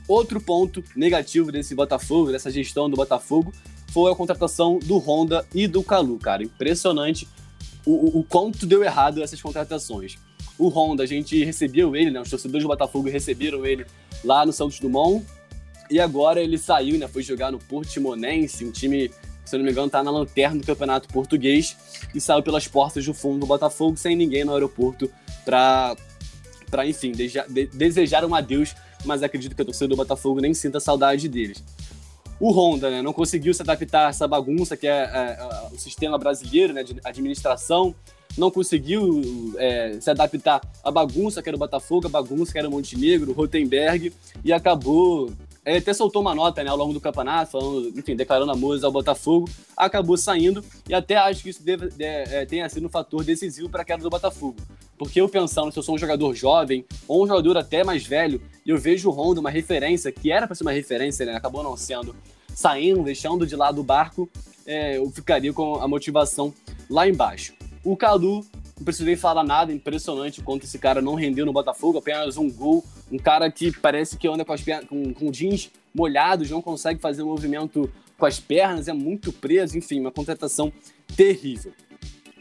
Outro ponto negativo desse Botafogo, dessa gestão do Botafogo, foi a contratação do Honda e do Calu, cara. Impressionante o, o, quanto deu errado essas contratações. O Honda, a gente recebeu ele, né? Os torcedores do Botafogo receberam ele lá no Santos Dumont. E agora ele saiu, né? Foi jogar no Portimonense, um time, se não me engano, tá na lanterna do Campeonato Português. E saiu pelas portas do fundo do Botafogo sem ninguém no aeroporto pra, pra enfim, desejar, de, desejar um adeus. Mas acredito que a torcida do Botafogo nem sinta saudade deles. O Honda né, não conseguiu se adaptar a essa bagunça que é, é, é, o sistema brasileiro né, de administração, não conseguiu é, se adaptar à bagunça que era o Botafogo, a bagunça que era o Montenegro, o Rotenberg, e acabou. Ele até soltou uma nota né, ao longo do campeonato, falando, enfim, declarando amores ao Botafogo, acabou saindo, e até acho que isso deve, de, é, tenha sido um fator decisivo para a queda do Botafogo. Porque eu pensando, se eu sou um jogador jovem, ou um jogador até mais velho, e eu vejo o Honda, uma referência, que era para ser uma referência, né, acabou não sendo, saindo, deixando de lado o barco, é, eu ficaria com a motivação lá embaixo. O Cadu, não preciso nem falar nada, impressionante o quanto esse cara não rendeu no Botafogo, apenas um gol, um cara que parece que anda com, as pernas, com, com jeans molhados, não consegue fazer um movimento com as pernas, é muito preso, enfim, uma contratação terrível.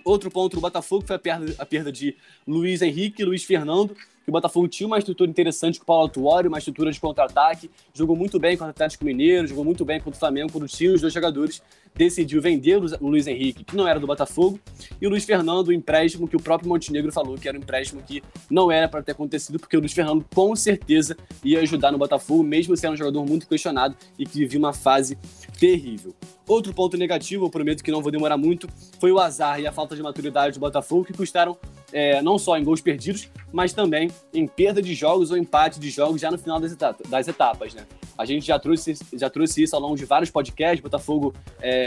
Outro ponto do Botafogo foi a perda, a perda de Luiz Henrique e Luiz Fernando, que o Botafogo tinha uma estrutura interessante com o Paulo Atuori, uma estrutura de contra-ataque, jogou muito bem contra o Atlético Mineiro, jogou muito bem contra o Flamengo, quando tinha os dois jogadores, decidiu vender o Luiz Henrique, que não era do Botafogo, e o Luiz Fernando, o empréstimo que o próprio Montenegro falou que era um empréstimo que não era para ter acontecido, porque o Luiz Fernando com certeza ia ajudar no Botafogo, mesmo sendo um jogador muito questionado e que vivia uma fase terrível. Outro ponto negativo, eu prometo que não vou demorar muito, foi o azar e a falta de maturidade do Botafogo, que custaram é, não só em gols perdidos, mas também em perda de jogos ou empate de jogos já no final das, etapa, das etapas, né? A gente já trouxe, já trouxe isso ao longo de vários podcasts. Botafogo é,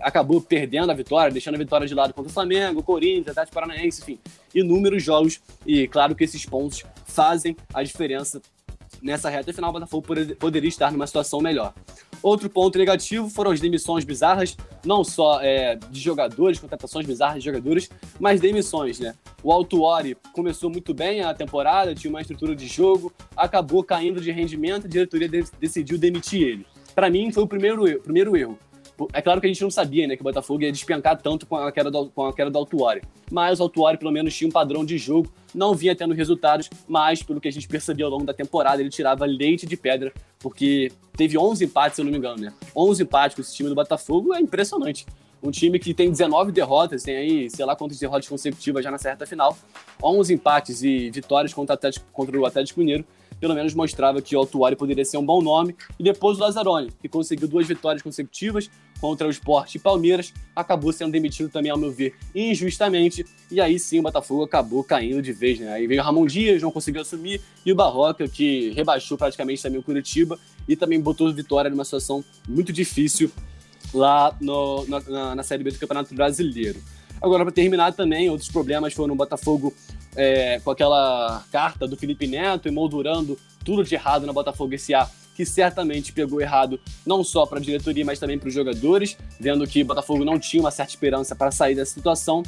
acabou perdendo a vitória, deixando a vitória de lado contra o Flamengo, Corinthians, Atlético Paranaense, enfim, inúmeros jogos. E claro que esses pontos fazem a diferença nessa reta final. O Botafogo poderia estar numa situação melhor. Outro ponto negativo foram as demissões bizarras, não só é, de jogadores, contratações bizarras de jogadores, mas demissões, né? O Altuori começou muito bem a temporada, tinha uma estrutura de jogo, acabou caindo de rendimento, a diretoria de decidiu demitir ele. Para mim, foi o primeiro primeiro erro. É claro que a gente não sabia né, que o Botafogo ia despencar tanto com a queda do, com a queda do Altuori. Mas o Altuori, pelo menos, tinha um padrão de jogo, não vinha tendo resultados, mas pelo que a gente percebia ao longo da temporada, ele tirava leite de pedra, porque teve 11 empates, se eu não me engano, né? 11 empates com esse time do Botafogo é impressionante. Um time que tem 19 derrotas, tem aí, sei lá quantas derrotas consecutivas já na certa final, 11 empates e vitórias contra, o Atlético, contra o Atlético Mineiro pelo menos mostrava que o Altuari poderia ser um bom nome. E depois o Lazzaroni, que conseguiu duas vitórias consecutivas contra o Sport e Palmeiras, acabou sendo demitido também, ao meu ver, injustamente. E aí sim o Botafogo acabou caindo de vez, né? Aí veio o Ramon Dias, não conseguiu assumir, e o Barroca, que rebaixou praticamente também o Curitiba e também botou a Vitória numa situação muito difícil lá no, na, na Série B do Campeonato Brasileiro. Agora, para terminar também, outros problemas foram no Botafogo é, com aquela carta do Felipe Neto emoldurando tudo de errado na Botafogo SA, que certamente pegou errado não só para a diretoria, mas também para os jogadores, vendo que o Botafogo não tinha uma certa esperança para sair dessa situação.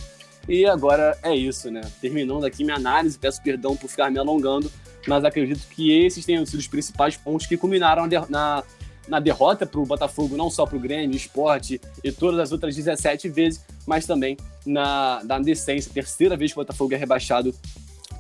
E agora é isso, né? Terminando aqui minha análise, peço perdão por ficar me alongando, mas acredito que esses tenham sido os principais pontos que culminaram na, na derrota para o Botafogo, não só para o Grêmio, Esporte e todas as outras 17 vezes, mas também na, na decência, terceira vez que o Botafogo é rebaixado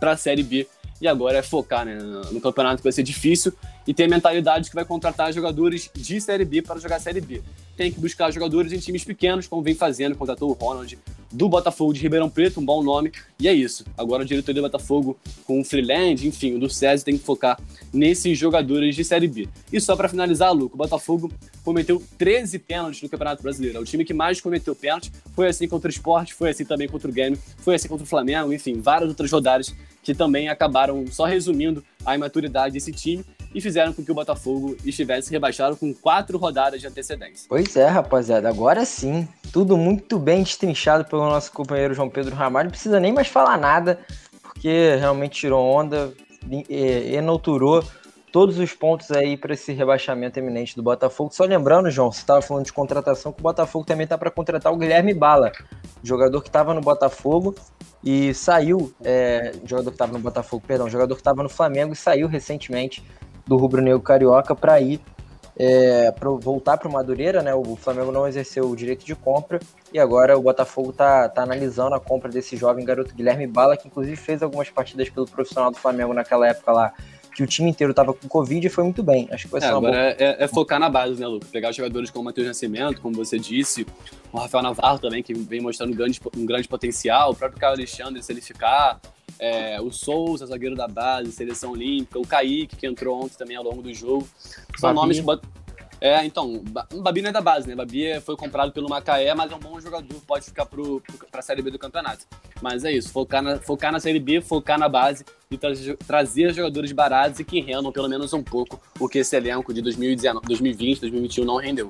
para a Série B. E agora é focar né, no campeonato que vai ser difícil e ter a mentalidade que vai contratar jogadores de Série B para jogar Série B. Tem que buscar jogadores em times pequenos, como vem fazendo, contratou o Ronald do Botafogo de Ribeirão Preto, um bom nome, e é isso. Agora o diretor do Botafogo com o Freeland, enfim, o do César tem que focar nesses jogadores de Série B. E só para finalizar, Luco, o Botafogo cometeu 13 pênaltis no Campeonato Brasileiro. É o time que mais cometeu pênaltis. Foi assim contra o Sport, foi assim também contra o Grêmio, foi assim contra o Flamengo, enfim, várias outras rodadas que também acabaram só resumindo a imaturidade desse time e fizeram com que o Botafogo estivesse rebaixado com quatro rodadas de antecedência. Pois é, rapaziada, agora sim. Tudo muito bem destrinchado pelo nosso companheiro João Pedro Ramalho. Não precisa nem mais falar nada, porque realmente tirou onda, enalturou todos os pontos aí para esse rebaixamento eminente do Botafogo. Só lembrando, João, você estava falando de contratação, que o Botafogo também está para contratar o Guilherme Bala, jogador que estava no Botafogo e saiu, é, jogador que estava no Botafogo, perdão, jogador que estava no Flamengo e saiu recentemente do Rubro Negro Carioca para ir é, para voltar para o Madureira, né? O Flamengo não exerceu o direito de compra e agora o Botafogo está tá analisando a compra desse jovem garoto Guilherme Bala, que inclusive fez algumas partidas pelo profissional do Flamengo naquela época lá, que o time inteiro estava com Covid e foi muito bem. Acho que vai é, ser agora boa... é, é, focar na base, né, Lucas? Pegar jogadores como o Matheus Nascimento, como você disse, o Rafael Navarro também, que vem mostrando um grande, um grande potencial, o próprio Caio Alexandre, se ele ficar, é, o Souza, zagueiro da base, seleção olímpica, o Kaique, que entrou ontem também ao longo do jogo. São nomes que. É, então, o Babi não é da base, né? Babi foi comprado pelo Macaé, mas é um bom jogador, pode ficar pro, pro, pra Série B do campeonato. Mas é isso, focar na, focar na Série B, focar na base e tra trazer jogadores baratos e que rendam pelo menos um pouco o que esse elenco de 2019, 2020, 2021 não rendeu.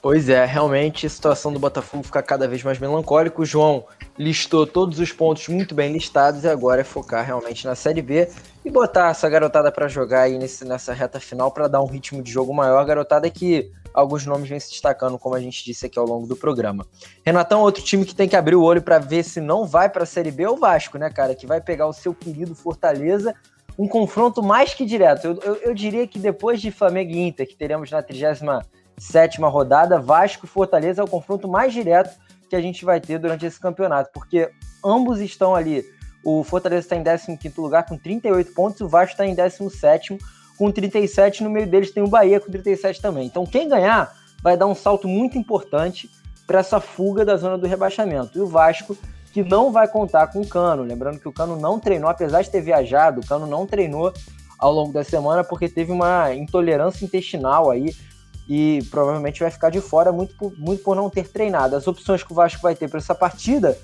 Pois é, realmente a situação do Botafogo fica cada vez mais melancólica. João listou todos os pontos muito bem listados e agora é focar realmente na Série B e botar essa garotada para jogar aí nesse, nessa reta final para dar um ritmo de jogo maior. Garotada que alguns nomes vêm se destacando, como a gente disse aqui ao longo do programa. Renatão, outro time que tem que abrir o olho para ver se não vai para a Série B é o Vasco, né, cara? Que vai pegar o seu querido Fortaleza. Um confronto mais que direto. Eu, eu, eu diria que depois de Flamengo e Inter, que teremos na 30 sétima rodada, Vasco e Fortaleza é o confronto mais direto que a gente vai ter durante esse campeonato, porque ambos estão ali. O Fortaleza está em 15 lugar com 38 pontos, o Vasco está em 17 com 37, no meio deles tem o Bahia com 37 também. Então quem ganhar vai dar um salto muito importante para essa fuga da zona do rebaixamento. E o Vasco que não vai contar com o Cano, lembrando que o Cano não treinou, apesar de ter viajado, o Cano não treinou ao longo da semana porque teve uma intolerância intestinal aí e provavelmente vai ficar de fora muito por, muito por não ter treinado. As opções que o Vasco vai ter para essa partida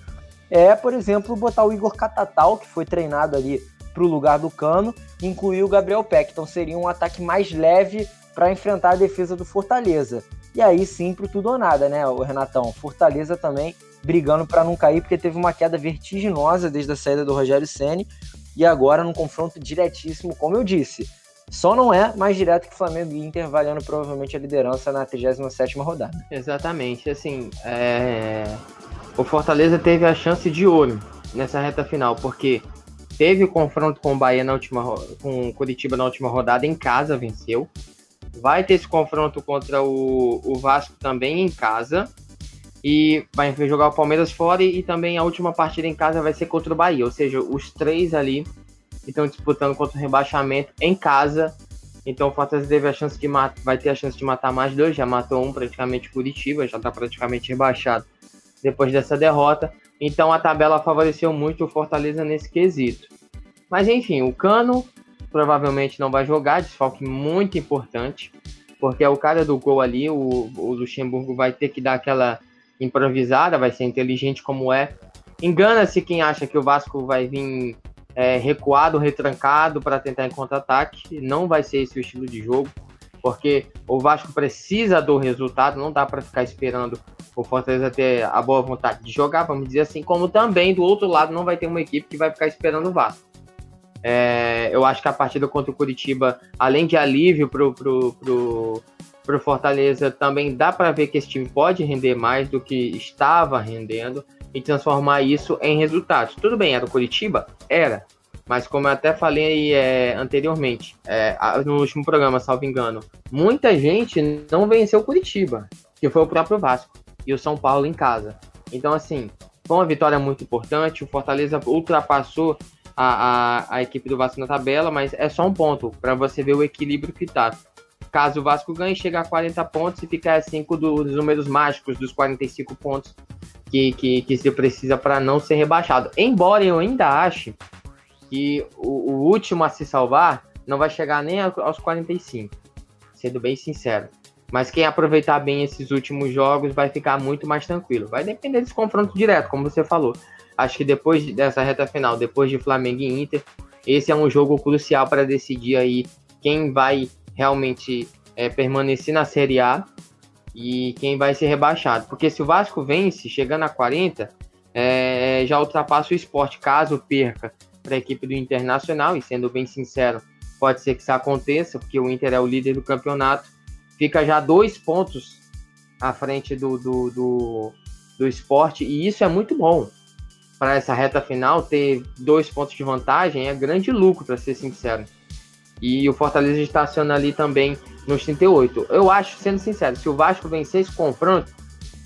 é, por exemplo, botar o Igor Catatal, que foi treinado ali para o lugar do Cano, e incluir o Gabriel Peck. Então seria um ataque mais leve para enfrentar a defesa do Fortaleza. E aí sim pro tudo ou nada, né, o Renatão? Fortaleza também brigando para não cair, porque teve uma queda vertiginosa desde a saída do Rogério Ceni e agora num confronto diretíssimo, como eu disse. Só não é mais direto que Flamengo e Inter, valendo provavelmente a liderança na 37ª rodada. Exatamente, assim, é... o Fortaleza teve a chance de ouro nessa reta final, porque teve o confronto com o Bahia na última com o Curitiba na última rodada em casa, venceu. Vai ter esse confronto contra o, o Vasco também em casa. E vai jogar o Palmeiras fora e, e também a última partida em casa vai ser contra o Bahia. Ou seja, os três ali estão disputando contra o rebaixamento em casa. Então o Fortaleza teve a chance de matar, vai ter a chance de matar mais dois, já matou um praticamente Curitiba, já está praticamente rebaixado depois dessa derrota. Então a tabela favoreceu muito o Fortaleza nesse quesito. Mas enfim, o Cano provavelmente não vai jogar, desfalque muito importante, porque é o cara do gol ali, o, o Luxemburgo vai ter que dar aquela improvisada, vai ser inteligente como é. Engana-se quem acha que o Vasco vai vir é, recuado, retrancado para tentar em contra-ataque. Não vai ser esse o estilo de jogo, porque o Vasco precisa do resultado, não dá para ficar esperando o Fortaleza ter a boa vontade de jogar, vamos dizer assim, como também do outro lado não vai ter uma equipe que vai ficar esperando o Vasco. É, eu acho que a partida contra o Curitiba, além de alívio pro, pro, pro, pro Fortaleza, também dá para ver que esse time pode render mais do que estava rendendo e transformar isso em resultados. Tudo bem, era o Curitiba? Era. Mas como eu até falei é, anteriormente, é, no último programa, salvo engano, muita gente não venceu o Curitiba, que foi o próprio Vasco, e o São Paulo em casa. Então, assim, foi uma vitória muito importante. O Fortaleza ultrapassou a, a, a equipe do Vasco na tabela, mas é só um ponto para você ver o equilíbrio que tá. Caso o Vasco ganhe, chegar a 40 pontos e ficar a 5 dos números mágicos dos 45 pontos que, que, que se precisa para não ser rebaixado. Embora eu ainda ache que o, o, último a se salvar não vai chegar nem aos 45, sendo bem sincero. Mas quem aproveitar bem esses últimos jogos vai ficar muito mais tranquilo. Vai depender desse confronto direto, como você falou. Acho que depois dessa reta final, depois de Flamengo e Inter, esse é um jogo crucial para decidir aí quem vai realmente é, permanecer na Série A e quem vai ser rebaixado. Porque se o Vasco vence, chegando a 40, é, já ultrapassa o esporte, caso perca para a equipe do Internacional, e sendo bem sincero, pode ser que isso aconteça, porque o Inter é o líder do campeonato, fica já dois pontos à frente do, do, do, do esporte, e isso é muito bom. Para essa reta final, ter dois pontos de vantagem é grande lucro, para ser sincero. E o Fortaleza estaciona ali também nos 38. Eu acho, sendo sincero, se o Vasco vencer esse confronto,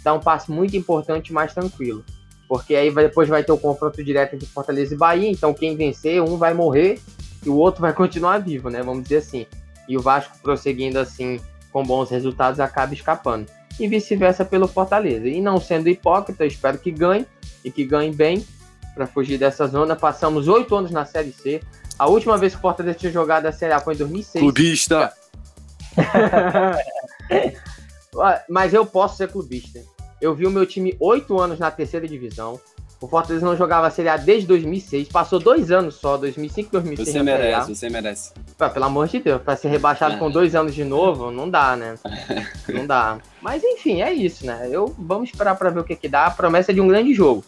dá um passo muito importante mais tranquilo. Porque aí vai, depois vai ter o confronto direto entre Fortaleza e Bahia, então quem vencer, um vai morrer e o outro vai continuar vivo, né? Vamos dizer assim. E o Vasco prosseguindo assim com bons resultados acaba escapando. E vice-versa pelo Fortaleza. E não sendo hipócrita, espero que ganhe e que ganhe bem para fugir dessa zona. Passamos oito anos na Série C. A última vez que o Fortaleza tinha jogado a Série A foi em 2006. Clubista! Mas eu posso ser clubista. Eu vi o meu time oito anos na terceira divisão. O Fortaleza não jogava a Série A desde 2006. Passou dois anos só, 2005 2006. Você merece, você merece. Pô, pelo amor de Deus, pra ser rebaixado é. com dois anos de novo, não dá, né? não dá. Mas enfim, é isso, né? Eu, vamos esperar para ver o que, que dá. A promessa é de um grande jogo.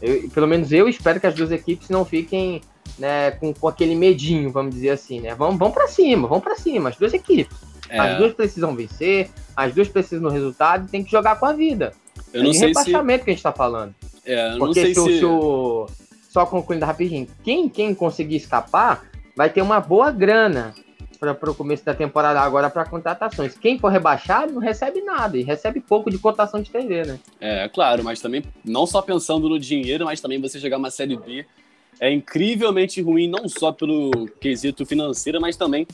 Eu, pelo menos eu espero que as duas equipes não fiquem né, com, com aquele medinho, vamos dizer assim, né? Vamos, vamos para cima, vamos para cima, as duas equipes. É. As duas precisam vencer, as duas precisam no resultado e tem que jogar com a vida. Eu é não sei rebaixamento se... que a gente tá falando. É, eu Porque não sei se, se... se o... Só concluindo rapidinho, quem, quem conseguir escapar vai ter uma boa grana para o começo da temporada agora para contratações. Quem for rebaixado não recebe nada e recebe pouco de cotação de TV, né? É, claro, mas também não só pensando no dinheiro, mas também você jogar uma série B é incrivelmente ruim, não só pelo quesito financeiro, mas também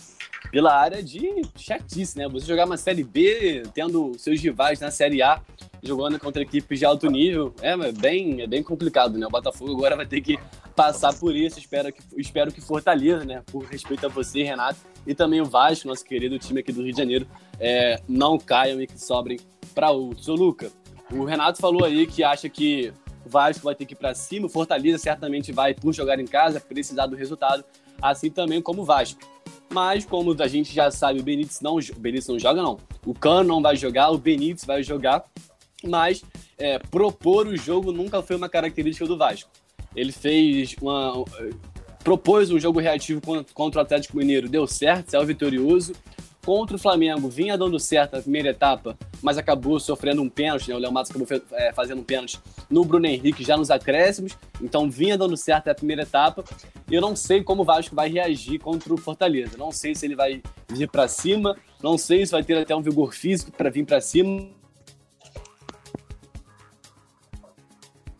pela área de chatice, né? Você jogar uma Série B, tendo seus rivais na Série A, jogando contra equipes de alto nível, é, é bem, é bem complicado, né? O Botafogo agora vai ter que passar por isso, espero que, espero que Fortaleza, né? Por respeito a você, Renato, e também o Vasco, nosso querido time aqui do Rio de Janeiro, é, não caiam e que sobrem para o Seu Luca, o Renato falou aí que acha que o Vasco vai ter que ir para cima, o Fortaleza certamente vai, por jogar em casa, precisar do resultado, assim também como o Vasco. Mas, como a gente já sabe, o Benítez não, o Benítez não joga, não. O Cano não vai jogar, o Benítez vai jogar. Mas é, propor o jogo nunca foi uma característica do Vasco. Ele fez uma. propôs um jogo reativo contra o Atlético Mineiro, deu certo, saiu vitorioso. Contra o Flamengo, vinha dando certo a primeira etapa, mas acabou sofrendo um pênalti, né? O Léo Matos acabou é, fazendo um pênalti no Bruno Henrique já nos acréscimos, então vinha dando certo a primeira etapa. Eu não sei como o Vasco vai reagir contra o Fortaleza. Não sei se ele vai vir para cima, não sei se vai ter até um vigor físico para vir para cima.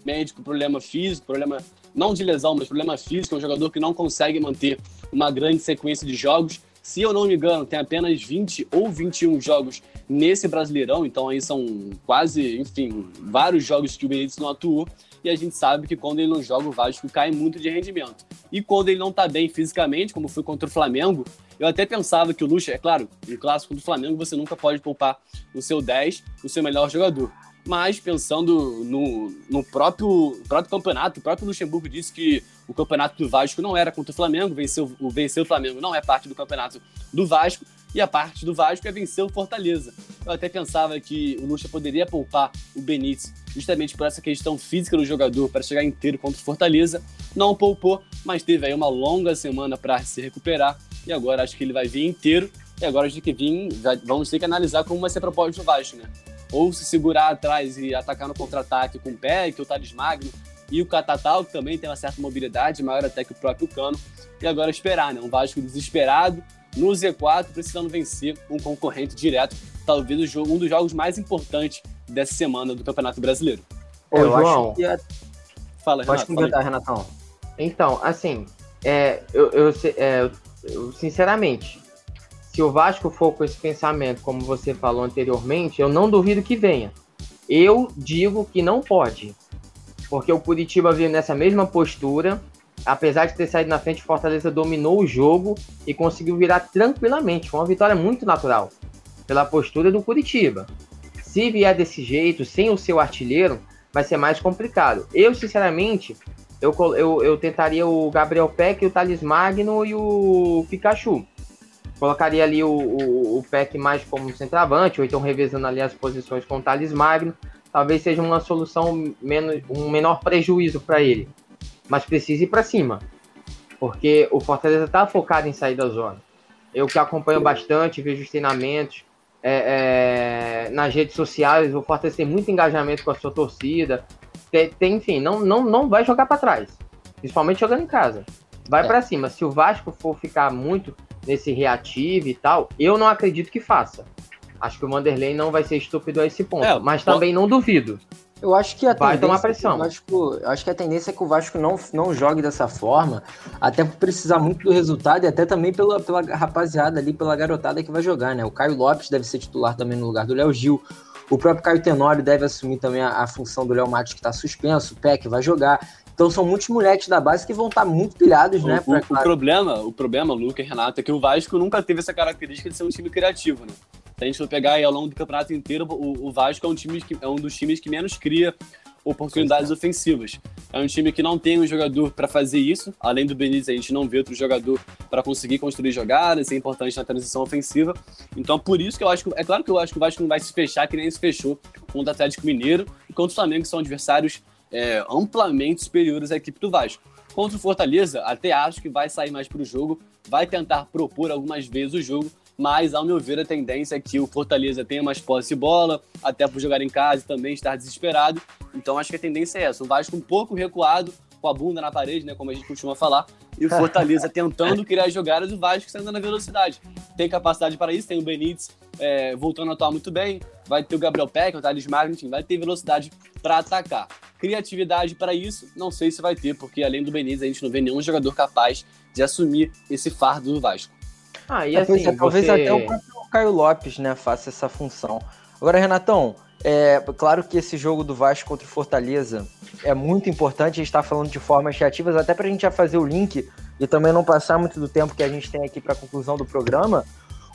Médico, problema físico, problema não de lesão, mas problema físico, é um jogador que não consegue manter uma grande sequência de jogos. Se eu não me engano, tem apenas 20 ou 21 jogos nesse Brasileirão, então aí são quase, enfim, vários jogos que o Benítez não atuou. E a gente sabe que quando ele não joga, o Vasco cai muito de rendimento. E quando ele não está bem fisicamente, como foi contra o Flamengo, eu até pensava que o Lucha, é claro, no clássico do Flamengo você nunca pode poupar o seu 10, o seu melhor jogador mas pensando no, no próprio, próprio campeonato, o próprio Luxemburgo disse que o campeonato do Vasco não era contra o Flamengo, venceu, o vencer o Flamengo não é parte do campeonato do Vasco, e a parte do Vasco é vencer o Fortaleza. Eu até pensava que o Lucha poderia poupar o Benítez justamente por essa questão física do jogador para chegar inteiro contra o Fortaleza. Não poupou, mas teve aí uma longa semana para se recuperar e agora acho que ele vai vir inteiro. E agora a gente tem que vir, vamos ter que analisar como vai ser a proposta do Vasco, né? ou se segurar atrás e atacar no contra-ataque com o que o Thales Magno e o Catatal, que também tem uma certa mobilidade, maior até que o próprio Cano. E agora esperar, né? Um Vasco desesperado no Z4, precisando vencer um concorrente direto, talvez o jogo, um dos jogos mais importantes dessa semana do Campeonato Brasileiro. Ô, eu João, acho que é... Fala, Pode completar, Renatão. Então, assim, é, eu, eu, é, eu, sinceramente, se o Vasco for com esse pensamento, como você falou anteriormente, eu não duvido que venha. Eu digo que não pode. Porque o Curitiba veio nessa mesma postura, apesar de ter saído na frente, Fortaleza dominou o jogo e conseguiu virar tranquilamente. Foi uma vitória muito natural pela postura do Curitiba. Se vier desse jeito, sem o seu artilheiro, vai ser mais complicado. Eu, sinceramente, eu, eu, eu tentaria o Gabriel Peck, o Thales Magno e o Pikachu Colocaria ali o, o, o Peck mais como centroavante, ou então revezando ali as posições com o Thales Magno. Talvez seja uma solução, menos, um menor prejuízo para ele. Mas precisa ir para cima. Porque o Fortaleza está focado em sair da zona. Eu que acompanho bastante, vejo os treinamentos. É, é, nas redes sociais, o Fortaleza tem muito engajamento com a sua torcida. Tem, tem enfim, não, não, não vai jogar para trás. Principalmente jogando em casa. Vai é. para cima. Se o Vasco for ficar muito nesse reativo e tal, eu não acredito que faça. Acho que o Vanderlei não vai ser estúpido a esse ponto, é, mas também não duvido. Eu acho que a vai tomar pressão. É Vasco, acho que a tendência é que o Vasco não, não jogue dessa forma, até por precisar muito do resultado e até também pela, pela rapaziada ali, pela garotada que vai jogar, né? O Caio Lopes deve ser titular também no lugar do Léo Gil. O próprio Caio Tenório deve assumir também a, a função do Léo Matos, que está suspenso. O Peck vai jogar. Então são muitos moleques da base que vão estar tá muito pilhados, né? O, pra, o, o problema, o problema, Luca e Renato, é que o Vasco nunca teve essa característica de ser um time criativo, né? Se a gente for pegar aí ao longo do campeonato inteiro, o, o Vasco é um, time que, é um dos times que menos cria oportunidades Sim. ofensivas. É um time que não tem um jogador para fazer isso. Além do Benítez, a gente não vê outro jogador para conseguir construir jogadas, é importante na transição ofensiva. Então, por isso que eu acho que. É claro que eu acho que o Vasco não vai se fechar que nem se fechou contra o Atlético Mineiro e contra o Flamengo, que são adversários é, amplamente superiores à equipe do Vasco. Contra o Fortaleza, até acho que vai sair mais para o jogo, vai tentar propor algumas vezes o jogo, mas ao meu ver a tendência é que o Fortaleza tenha mais posse de bola, até por jogar em casa e também estar desesperado. Então acho que a tendência é essa. O Vasco um pouco recuado, com a bunda na parede, né, como a gente costuma falar, e o Fortaleza tentando criar jogadas e o Vasco saindo na velocidade. Tem capacidade para isso, tem o Benítez é, voltando a atuar muito bem, vai ter o Gabriel Peck, o Thales Magno, enfim, vai ter velocidade para atacar. Criatividade para isso, não sei se vai ter, porque além do Benítez, a gente não vê nenhum jogador capaz de assumir esse fardo do Vasco. Ah, e é, assim, é, talvez você... até o Caio Lopes, né, faça essa função. Agora, Renatão, é claro que esse jogo do Vasco contra o Fortaleza é muito importante. A gente está falando de formas reativas, até para a gente já fazer o link e também não passar muito do tempo que a gente tem aqui para a conclusão do programa.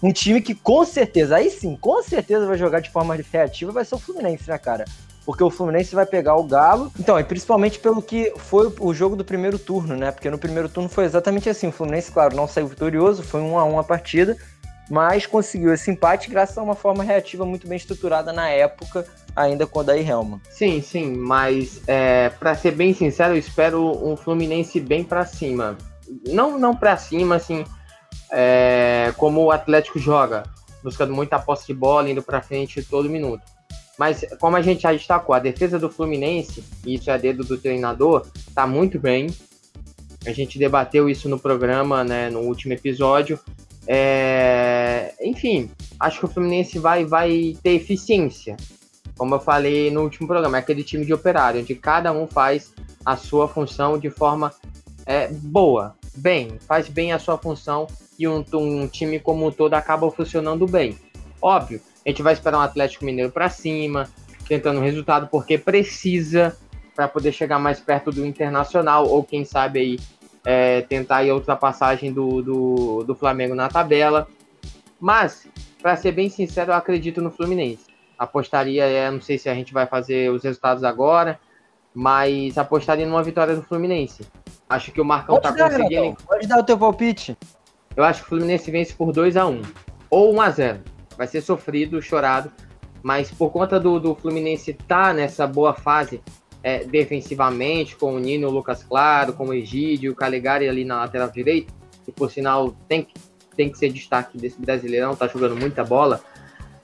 Um time que com certeza, aí sim, com certeza vai jogar de forma reativa vai ser o Fluminense, né, cara? Porque o Fluminense vai pegar o Galo. Então, e principalmente pelo que foi o jogo do primeiro turno, né? Porque no primeiro turno foi exatamente assim. O Fluminense, claro, não saiu vitorioso, foi um a um a partida, mas conseguiu esse empate graças a uma forma reativa muito bem estruturada na época, ainda com o Daí Helma. Sim, sim, mas é, para ser bem sincero, eu espero um Fluminense bem para cima. Não, não para cima, assim, é, como o Atlético joga, buscando muita posse de bola, indo para frente todo minuto. Mas, como a gente já destacou, a defesa do Fluminense, e isso é dedo do treinador, tá muito bem. A gente debateu isso no programa, né, no último episódio. É... Enfim, acho que o Fluminense vai, vai ter eficiência. Como eu falei no último programa, é aquele time de operário, onde cada um faz a sua função de forma é, boa, bem, faz bem a sua função e um, um time como um todo acaba funcionando bem. Óbvio, a gente vai esperar um Atlético Mineiro para cima, tentando resultado, porque precisa para poder chegar mais perto do Internacional, ou quem sabe aí é, tentar aí a ultrapassagem do, do, do Flamengo na tabela. Mas, para ser bem sincero, eu acredito no Fluminense. Apostaria, é, não sei se a gente vai fazer os resultados agora, mas apostaria numa vitória do Fluminense. Acho que o Marcão pode tá dar, conseguindo. Pode dar o teu palpite. Eu acho que o Fluminense vence por 2 a 1 ou 1 a 0 vai ser sofrido, chorado, mas por conta do, do Fluminense estar tá nessa boa fase é, defensivamente, com o Nino, o Lucas Claro, com o Egídio, o Calegari ali na lateral direita, que por sinal tem, tem que ser destaque desse Brasileirão, tá jogando muita bola,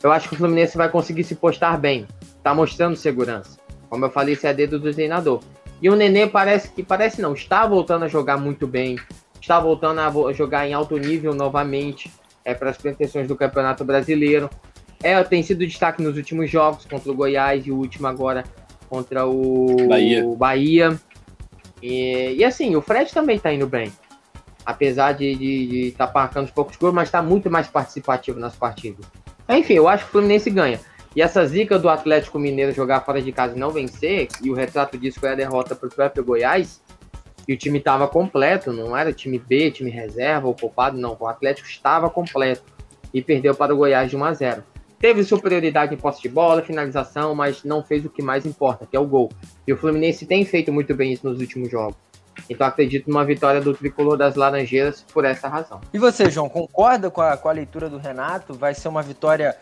eu acho que o Fluminense vai conseguir se postar bem, tá mostrando segurança. Como eu falei, isso é dedo do treinador. E o Nenê parece que, parece não, está voltando a jogar muito bem, está voltando a jogar em alto nível novamente é, para as pretensões do Campeonato Brasileiro. É, tem sido destaque nos últimos jogos contra o Goiás e o último agora contra o Bahia. Bahia. E, e assim, o Fred também está indo bem. Apesar de estar tá marcando os poucos gols, mas está muito mais participativo nas partidas. Enfim, eu acho que o Fluminense ganha. E essa zica do Atlético Mineiro jogar fora de casa e não vencer, e o retrato disso foi a derrota para o próprio Goiás, e o time estava completo, não era time B, time reserva ou poupado, não. O Atlético estava completo e perdeu para o Goiás de 1 a 0. Teve superioridade em posse de bola, finalização, mas não fez o que mais importa, que é o gol. E o Fluminense tem feito muito bem isso nos últimos jogos. Então acredito numa vitória do tricolor das Laranjeiras por essa razão. E você, João, concorda com a, com a leitura do Renato? Vai ser uma vitória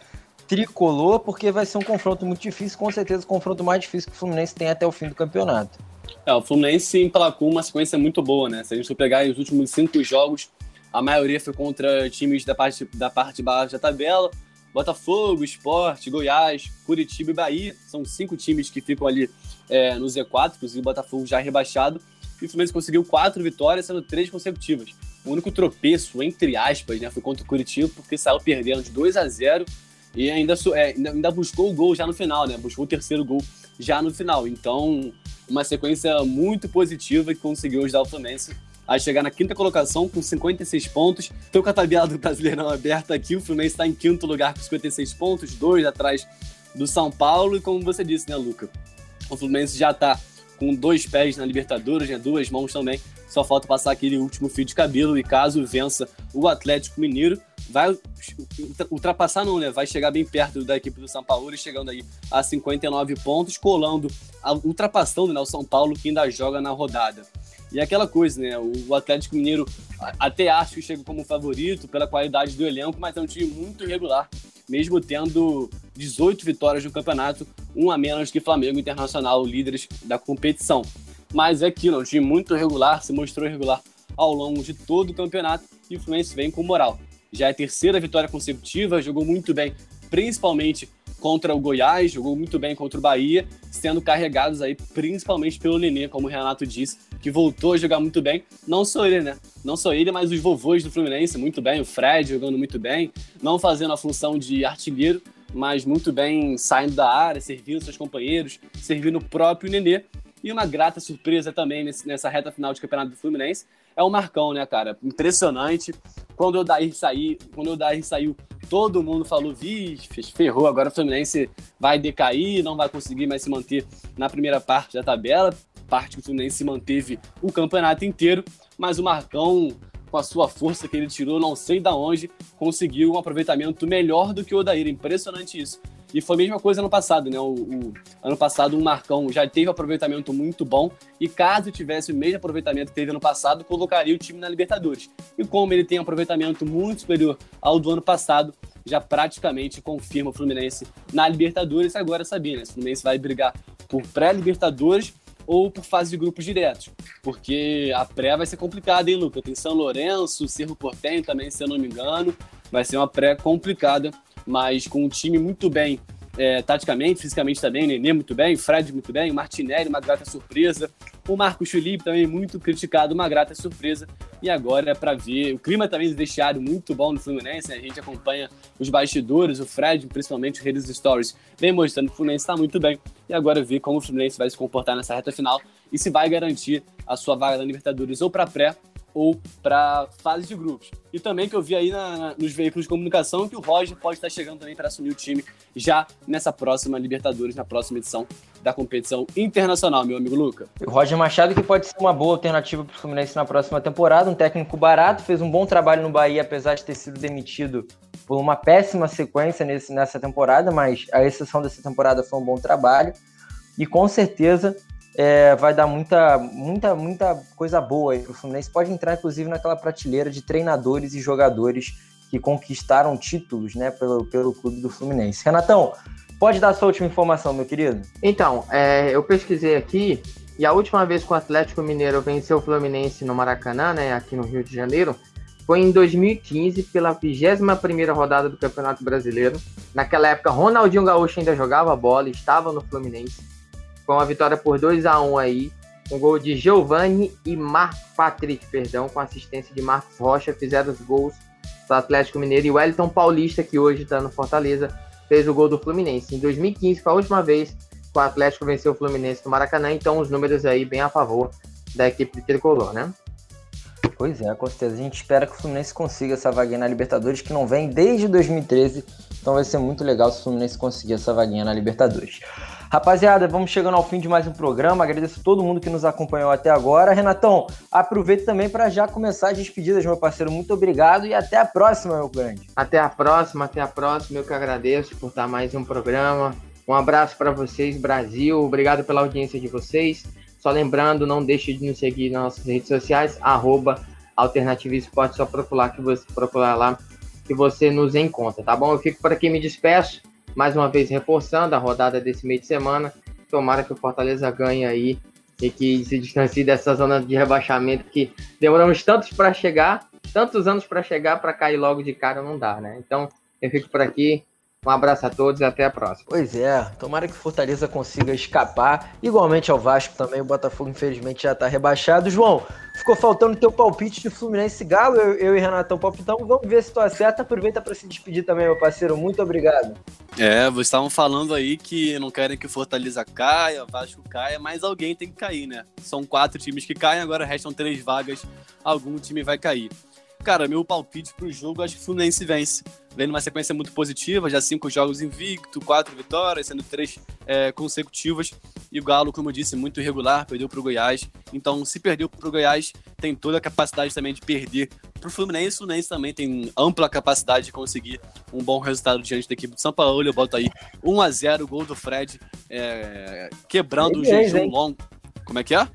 tricolor, porque vai ser um confronto muito difícil, com certeza o confronto mais difícil que o Fluminense tem até o fim do campeonato. É, o Fluminense emplacou uma sequência muito boa, né? Se a gente for pegar os últimos cinco jogos, a maioria foi contra times da parte, da parte de baixo da tabela. Botafogo, Esporte, Goiás, Curitiba e Bahia. São cinco times que ficam ali é, no Z4, inclusive o Botafogo já rebaixado. E o Fluminense conseguiu quatro vitórias, sendo três consecutivas. O único tropeço, entre aspas, né, foi contra o Curitiba, porque saiu perdendo de 2 a 0 e ainda, é, ainda buscou o gol já no final, né? Buscou o terceiro gol já no final. Então, uma sequência muito positiva que conseguiu ajudar o Fluminense a chegar na quinta colocação com 56 pontos. Então, a tabela do Brasileirão aberta aqui, o Fluminense está em quinto lugar com 56 pontos, dois atrás do São Paulo. E como você disse, né, Luca? O Fluminense já está com dois pés na Libertadores, né, duas mãos também. Só falta passar aquele último fio de cabelo e caso vença o Atlético Mineiro, vai ultrapassar não, né? Vai chegar bem perto da equipe do São Paulo, chegando aí a 59 pontos, colando, ultrapassando né, o São Paulo que ainda joga na rodada. E é aquela coisa, né? O Atlético Mineiro até acho que chega como favorito pela qualidade do elenco, mas é um time muito irregular, mesmo tendo 18 vitórias no campeonato, um a menos que Flamengo Internacional, líderes da competição. Mas é aquilo, é um time muito irregular, se mostrou irregular ao longo de todo o campeonato e o Fluminense vem com moral já é a terceira vitória consecutiva, jogou muito bem, principalmente contra o Goiás, jogou muito bem contra o Bahia, sendo carregados aí principalmente pelo Nenê, como o Renato disse, que voltou a jogar muito bem. Não só ele, né? Não só ele, mas os vovôs do Fluminense, muito bem. O Fred jogando muito bem, não fazendo a função de artilheiro, mas muito bem saindo da área, servindo seus companheiros, servindo o próprio Nenê. E uma grata surpresa também nessa reta final de campeonato do Fluminense é o Marcão, né, cara? Impressionante. Quando o Dair saiu, quando o Dair saiu, todo mundo falou, vixe, ferrou, agora o Fluminense vai decair, não vai conseguir mais se manter na primeira parte da tabela, parte que o Fluminense se manteve o campeonato inteiro, mas o Marcão, com a sua força que ele tirou, não sei da onde, conseguiu um aproveitamento melhor do que o Odair, impressionante isso. E foi a mesma coisa ano passado, né? O, o, ano passado o Marcão já teve aproveitamento muito bom e caso tivesse o mesmo aproveitamento que teve ano passado, colocaria o time na Libertadores. E como ele tem um aproveitamento muito superior ao do ano passado, já praticamente confirma o Fluminense na Libertadores. Agora sabia, né? O Fluminense vai brigar por pré-Libertadores ou por fase de grupos diretos. Porque a pré vai ser complicada, hein, Luca? Tem São Lourenço, Cerro Portenho também, se eu não me engano. Vai ser uma pré complicada mas com um time muito bem é, taticamente, fisicamente também, Nenê muito bem, Fred muito bem, Martinelli, uma grata surpresa, o Marcos Felipe também muito criticado, uma grata surpresa, e agora é para ver, o clima também do vestiário muito bom no Fluminense, né? a gente acompanha os bastidores, o Fred, principalmente o Rei dos Stories, vem mostrando que o Fluminense está muito bem, e agora ver como o Fluminense vai se comportar nessa reta final, e se vai garantir a sua vaga na Libertadores ou para pré, ou para fase de grupos. E também que eu vi aí na, nos veículos de comunicação que o Roger pode estar chegando também para assumir o time já nessa próxima Libertadores, na próxima edição da competição internacional, meu amigo Luca. O Roger Machado que pode ser uma boa alternativa para o Fluminense na próxima temporada, um técnico barato, fez um bom trabalho no Bahia, apesar de ter sido demitido por uma péssima sequência nesse, nessa temporada, mas a exceção dessa temporada foi um bom trabalho. E com certeza é, vai dar muita, muita, muita coisa boa aí para o Fluminense. Pode entrar, inclusive, naquela prateleira de treinadores e jogadores que conquistaram títulos né, pelo, pelo clube do Fluminense. Renatão, pode dar sua última informação, meu querido? Então, é, eu pesquisei aqui e a última vez que o Atlético Mineiro venceu o Fluminense no Maracanã, né, aqui no Rio de Janeiro, foi em 2015, pela 21ª rodada do Campeonato Brasileiro. Naquela época, Ronaldinho Gaúcho ainda jogava bola, estava no Fluminense. Foi uma vitória por 2 a 1 aí. Um gol de Giovanni e Mar Patrick, perdão, com assistência de Marcos Rocha, fizeram os gols do Atlético Mineiro. E o Wellington Paulista, que hoje está no Fortaleza, fez o gol do Fluminense. Em 2015 foi a última vez que o Atlético venceu o Fluminense no Maracanã, então os números aí bem a favor da equipe tricolor, né? Pois é, com certeza. A gente espera que o Fluminense consiga essa vaguinha na Libertadores, que não vem desde 2013. Então vai ser muito legal se o Fluminense conseguir essa vaguinha na Libertadores. Rapaziada, vamos chegando ao fim de mais um programa. Agradeço a todo mundo que nos acompanhou até agora. Renatão, aproveito também para já começar as despedidas, meu parceiro. Muito obrigado e até a próxima, meu grande. Até a próxima, até a próxima. Eu que agradeço por estar mais um programa. Um abraço para vocês, Brasil. Obrigado pela audiência de vocês. Só lembrando, não deixe de nos seguir nas nossas redes sociais, arroba Alternativa Esporte, só procurar, que você, procurar lá que você nos encontra, tá bom? Eu fico por aqui, me despeço mais uma vez reforçando a rodada desse meio de semana. Tomara que o Fortaleza ganhe aí e que se distancie dessa zona de rebaixamento que demoramos tantos para chegar, tantos anos para chegar, para cair logo de cara não dá, né? Então, eu fico por aqui. Um abraço a todos e até a próxima. Pois é, tomara que o Fortaleza consiga escapar. Igualmente ao Vasco também, o Botafogo infelizmente já está rebaixado. João, ficou faltando teu palpite de Fluminense Galo, eu, eu e Renatão Palpitão. Vamos ver se tu acerta. Aproveita para se despedir também, meu parceiro. Muito obrigado. É, vocês estavam falando aí que não querem que o Fortaleza caia, Vasco caia, mas alguém tem que cair, né? São quatro times que caem, agora restam três vagas, algum time vai cair. Cara, meu palpite pro jogo, acho que o Fluminense vence. Vem numa sequência muito positiva, já cinco jogos invicto, quatro vitórias, sendo três é, consecutivas. E o Galo, como eu disse, muito irregular, perdeu pro Goiás. Então, se perdeu pro Goiás, tem toda a capacidade também de perder pro Fluminense. O Fluminense também tem ampla capacidade de conseguir um bom resultado diante da equipe do São Paulo. Eu boto aí 1 a 0 gol do Fred, é, quebrando o jejum longo. Como é que é?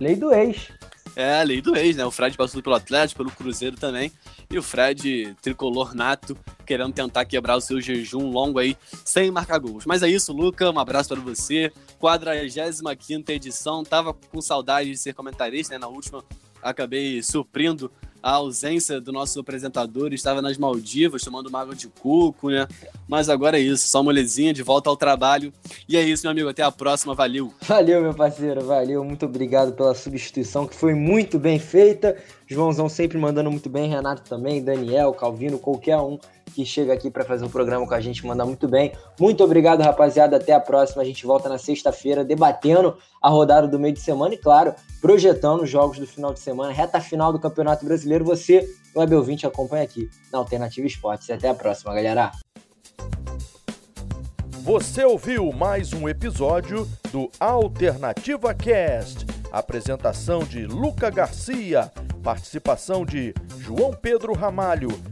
Lei do ex. É, a lei do ex, né? O Fred passou pelo Atlético, pelo Cruzeiro também. E o Fred, tricolor nato, querendo tentar quebrar o seu jejum longo aí, sem marcar gols. Mas é isso, Luca. Um abraço para você. 45 edição. Tava com saudade de ser comentarista, né? Na última, acabei suprindo a ausência do nosso apresentador, estava nas Maldivas tomando uma água de coco, né? Mas agora é isso, só molezinha, de volta ao trabalho. E é isso, meu amigo, até a próxima, valeu. Valeu, meu parceiro, valeu, muito obrigado pela substituição, que foi muito bem feita. Joãozão sempre mandando muito bem, Renato também, Daniel, Calvino, qualquer um que chega aqui para fazer o programa com a gente, manda muito bem. Muito obrigado, rapaziada. Até a próxima. A gente volta na sexta-feira debatendo a rodada do meio de semana e, claro, projetando os jogos do final de semana, reta final do Campeonato Brasileiro. Você, Web Ouvinte, acompanha aqui na Alternativa Esportes. Até a próxima, galera. Você ouviu mais um episódio do Alternativa Cast. Apresentação de Luca Garcia, participação de João Pedro Ramalho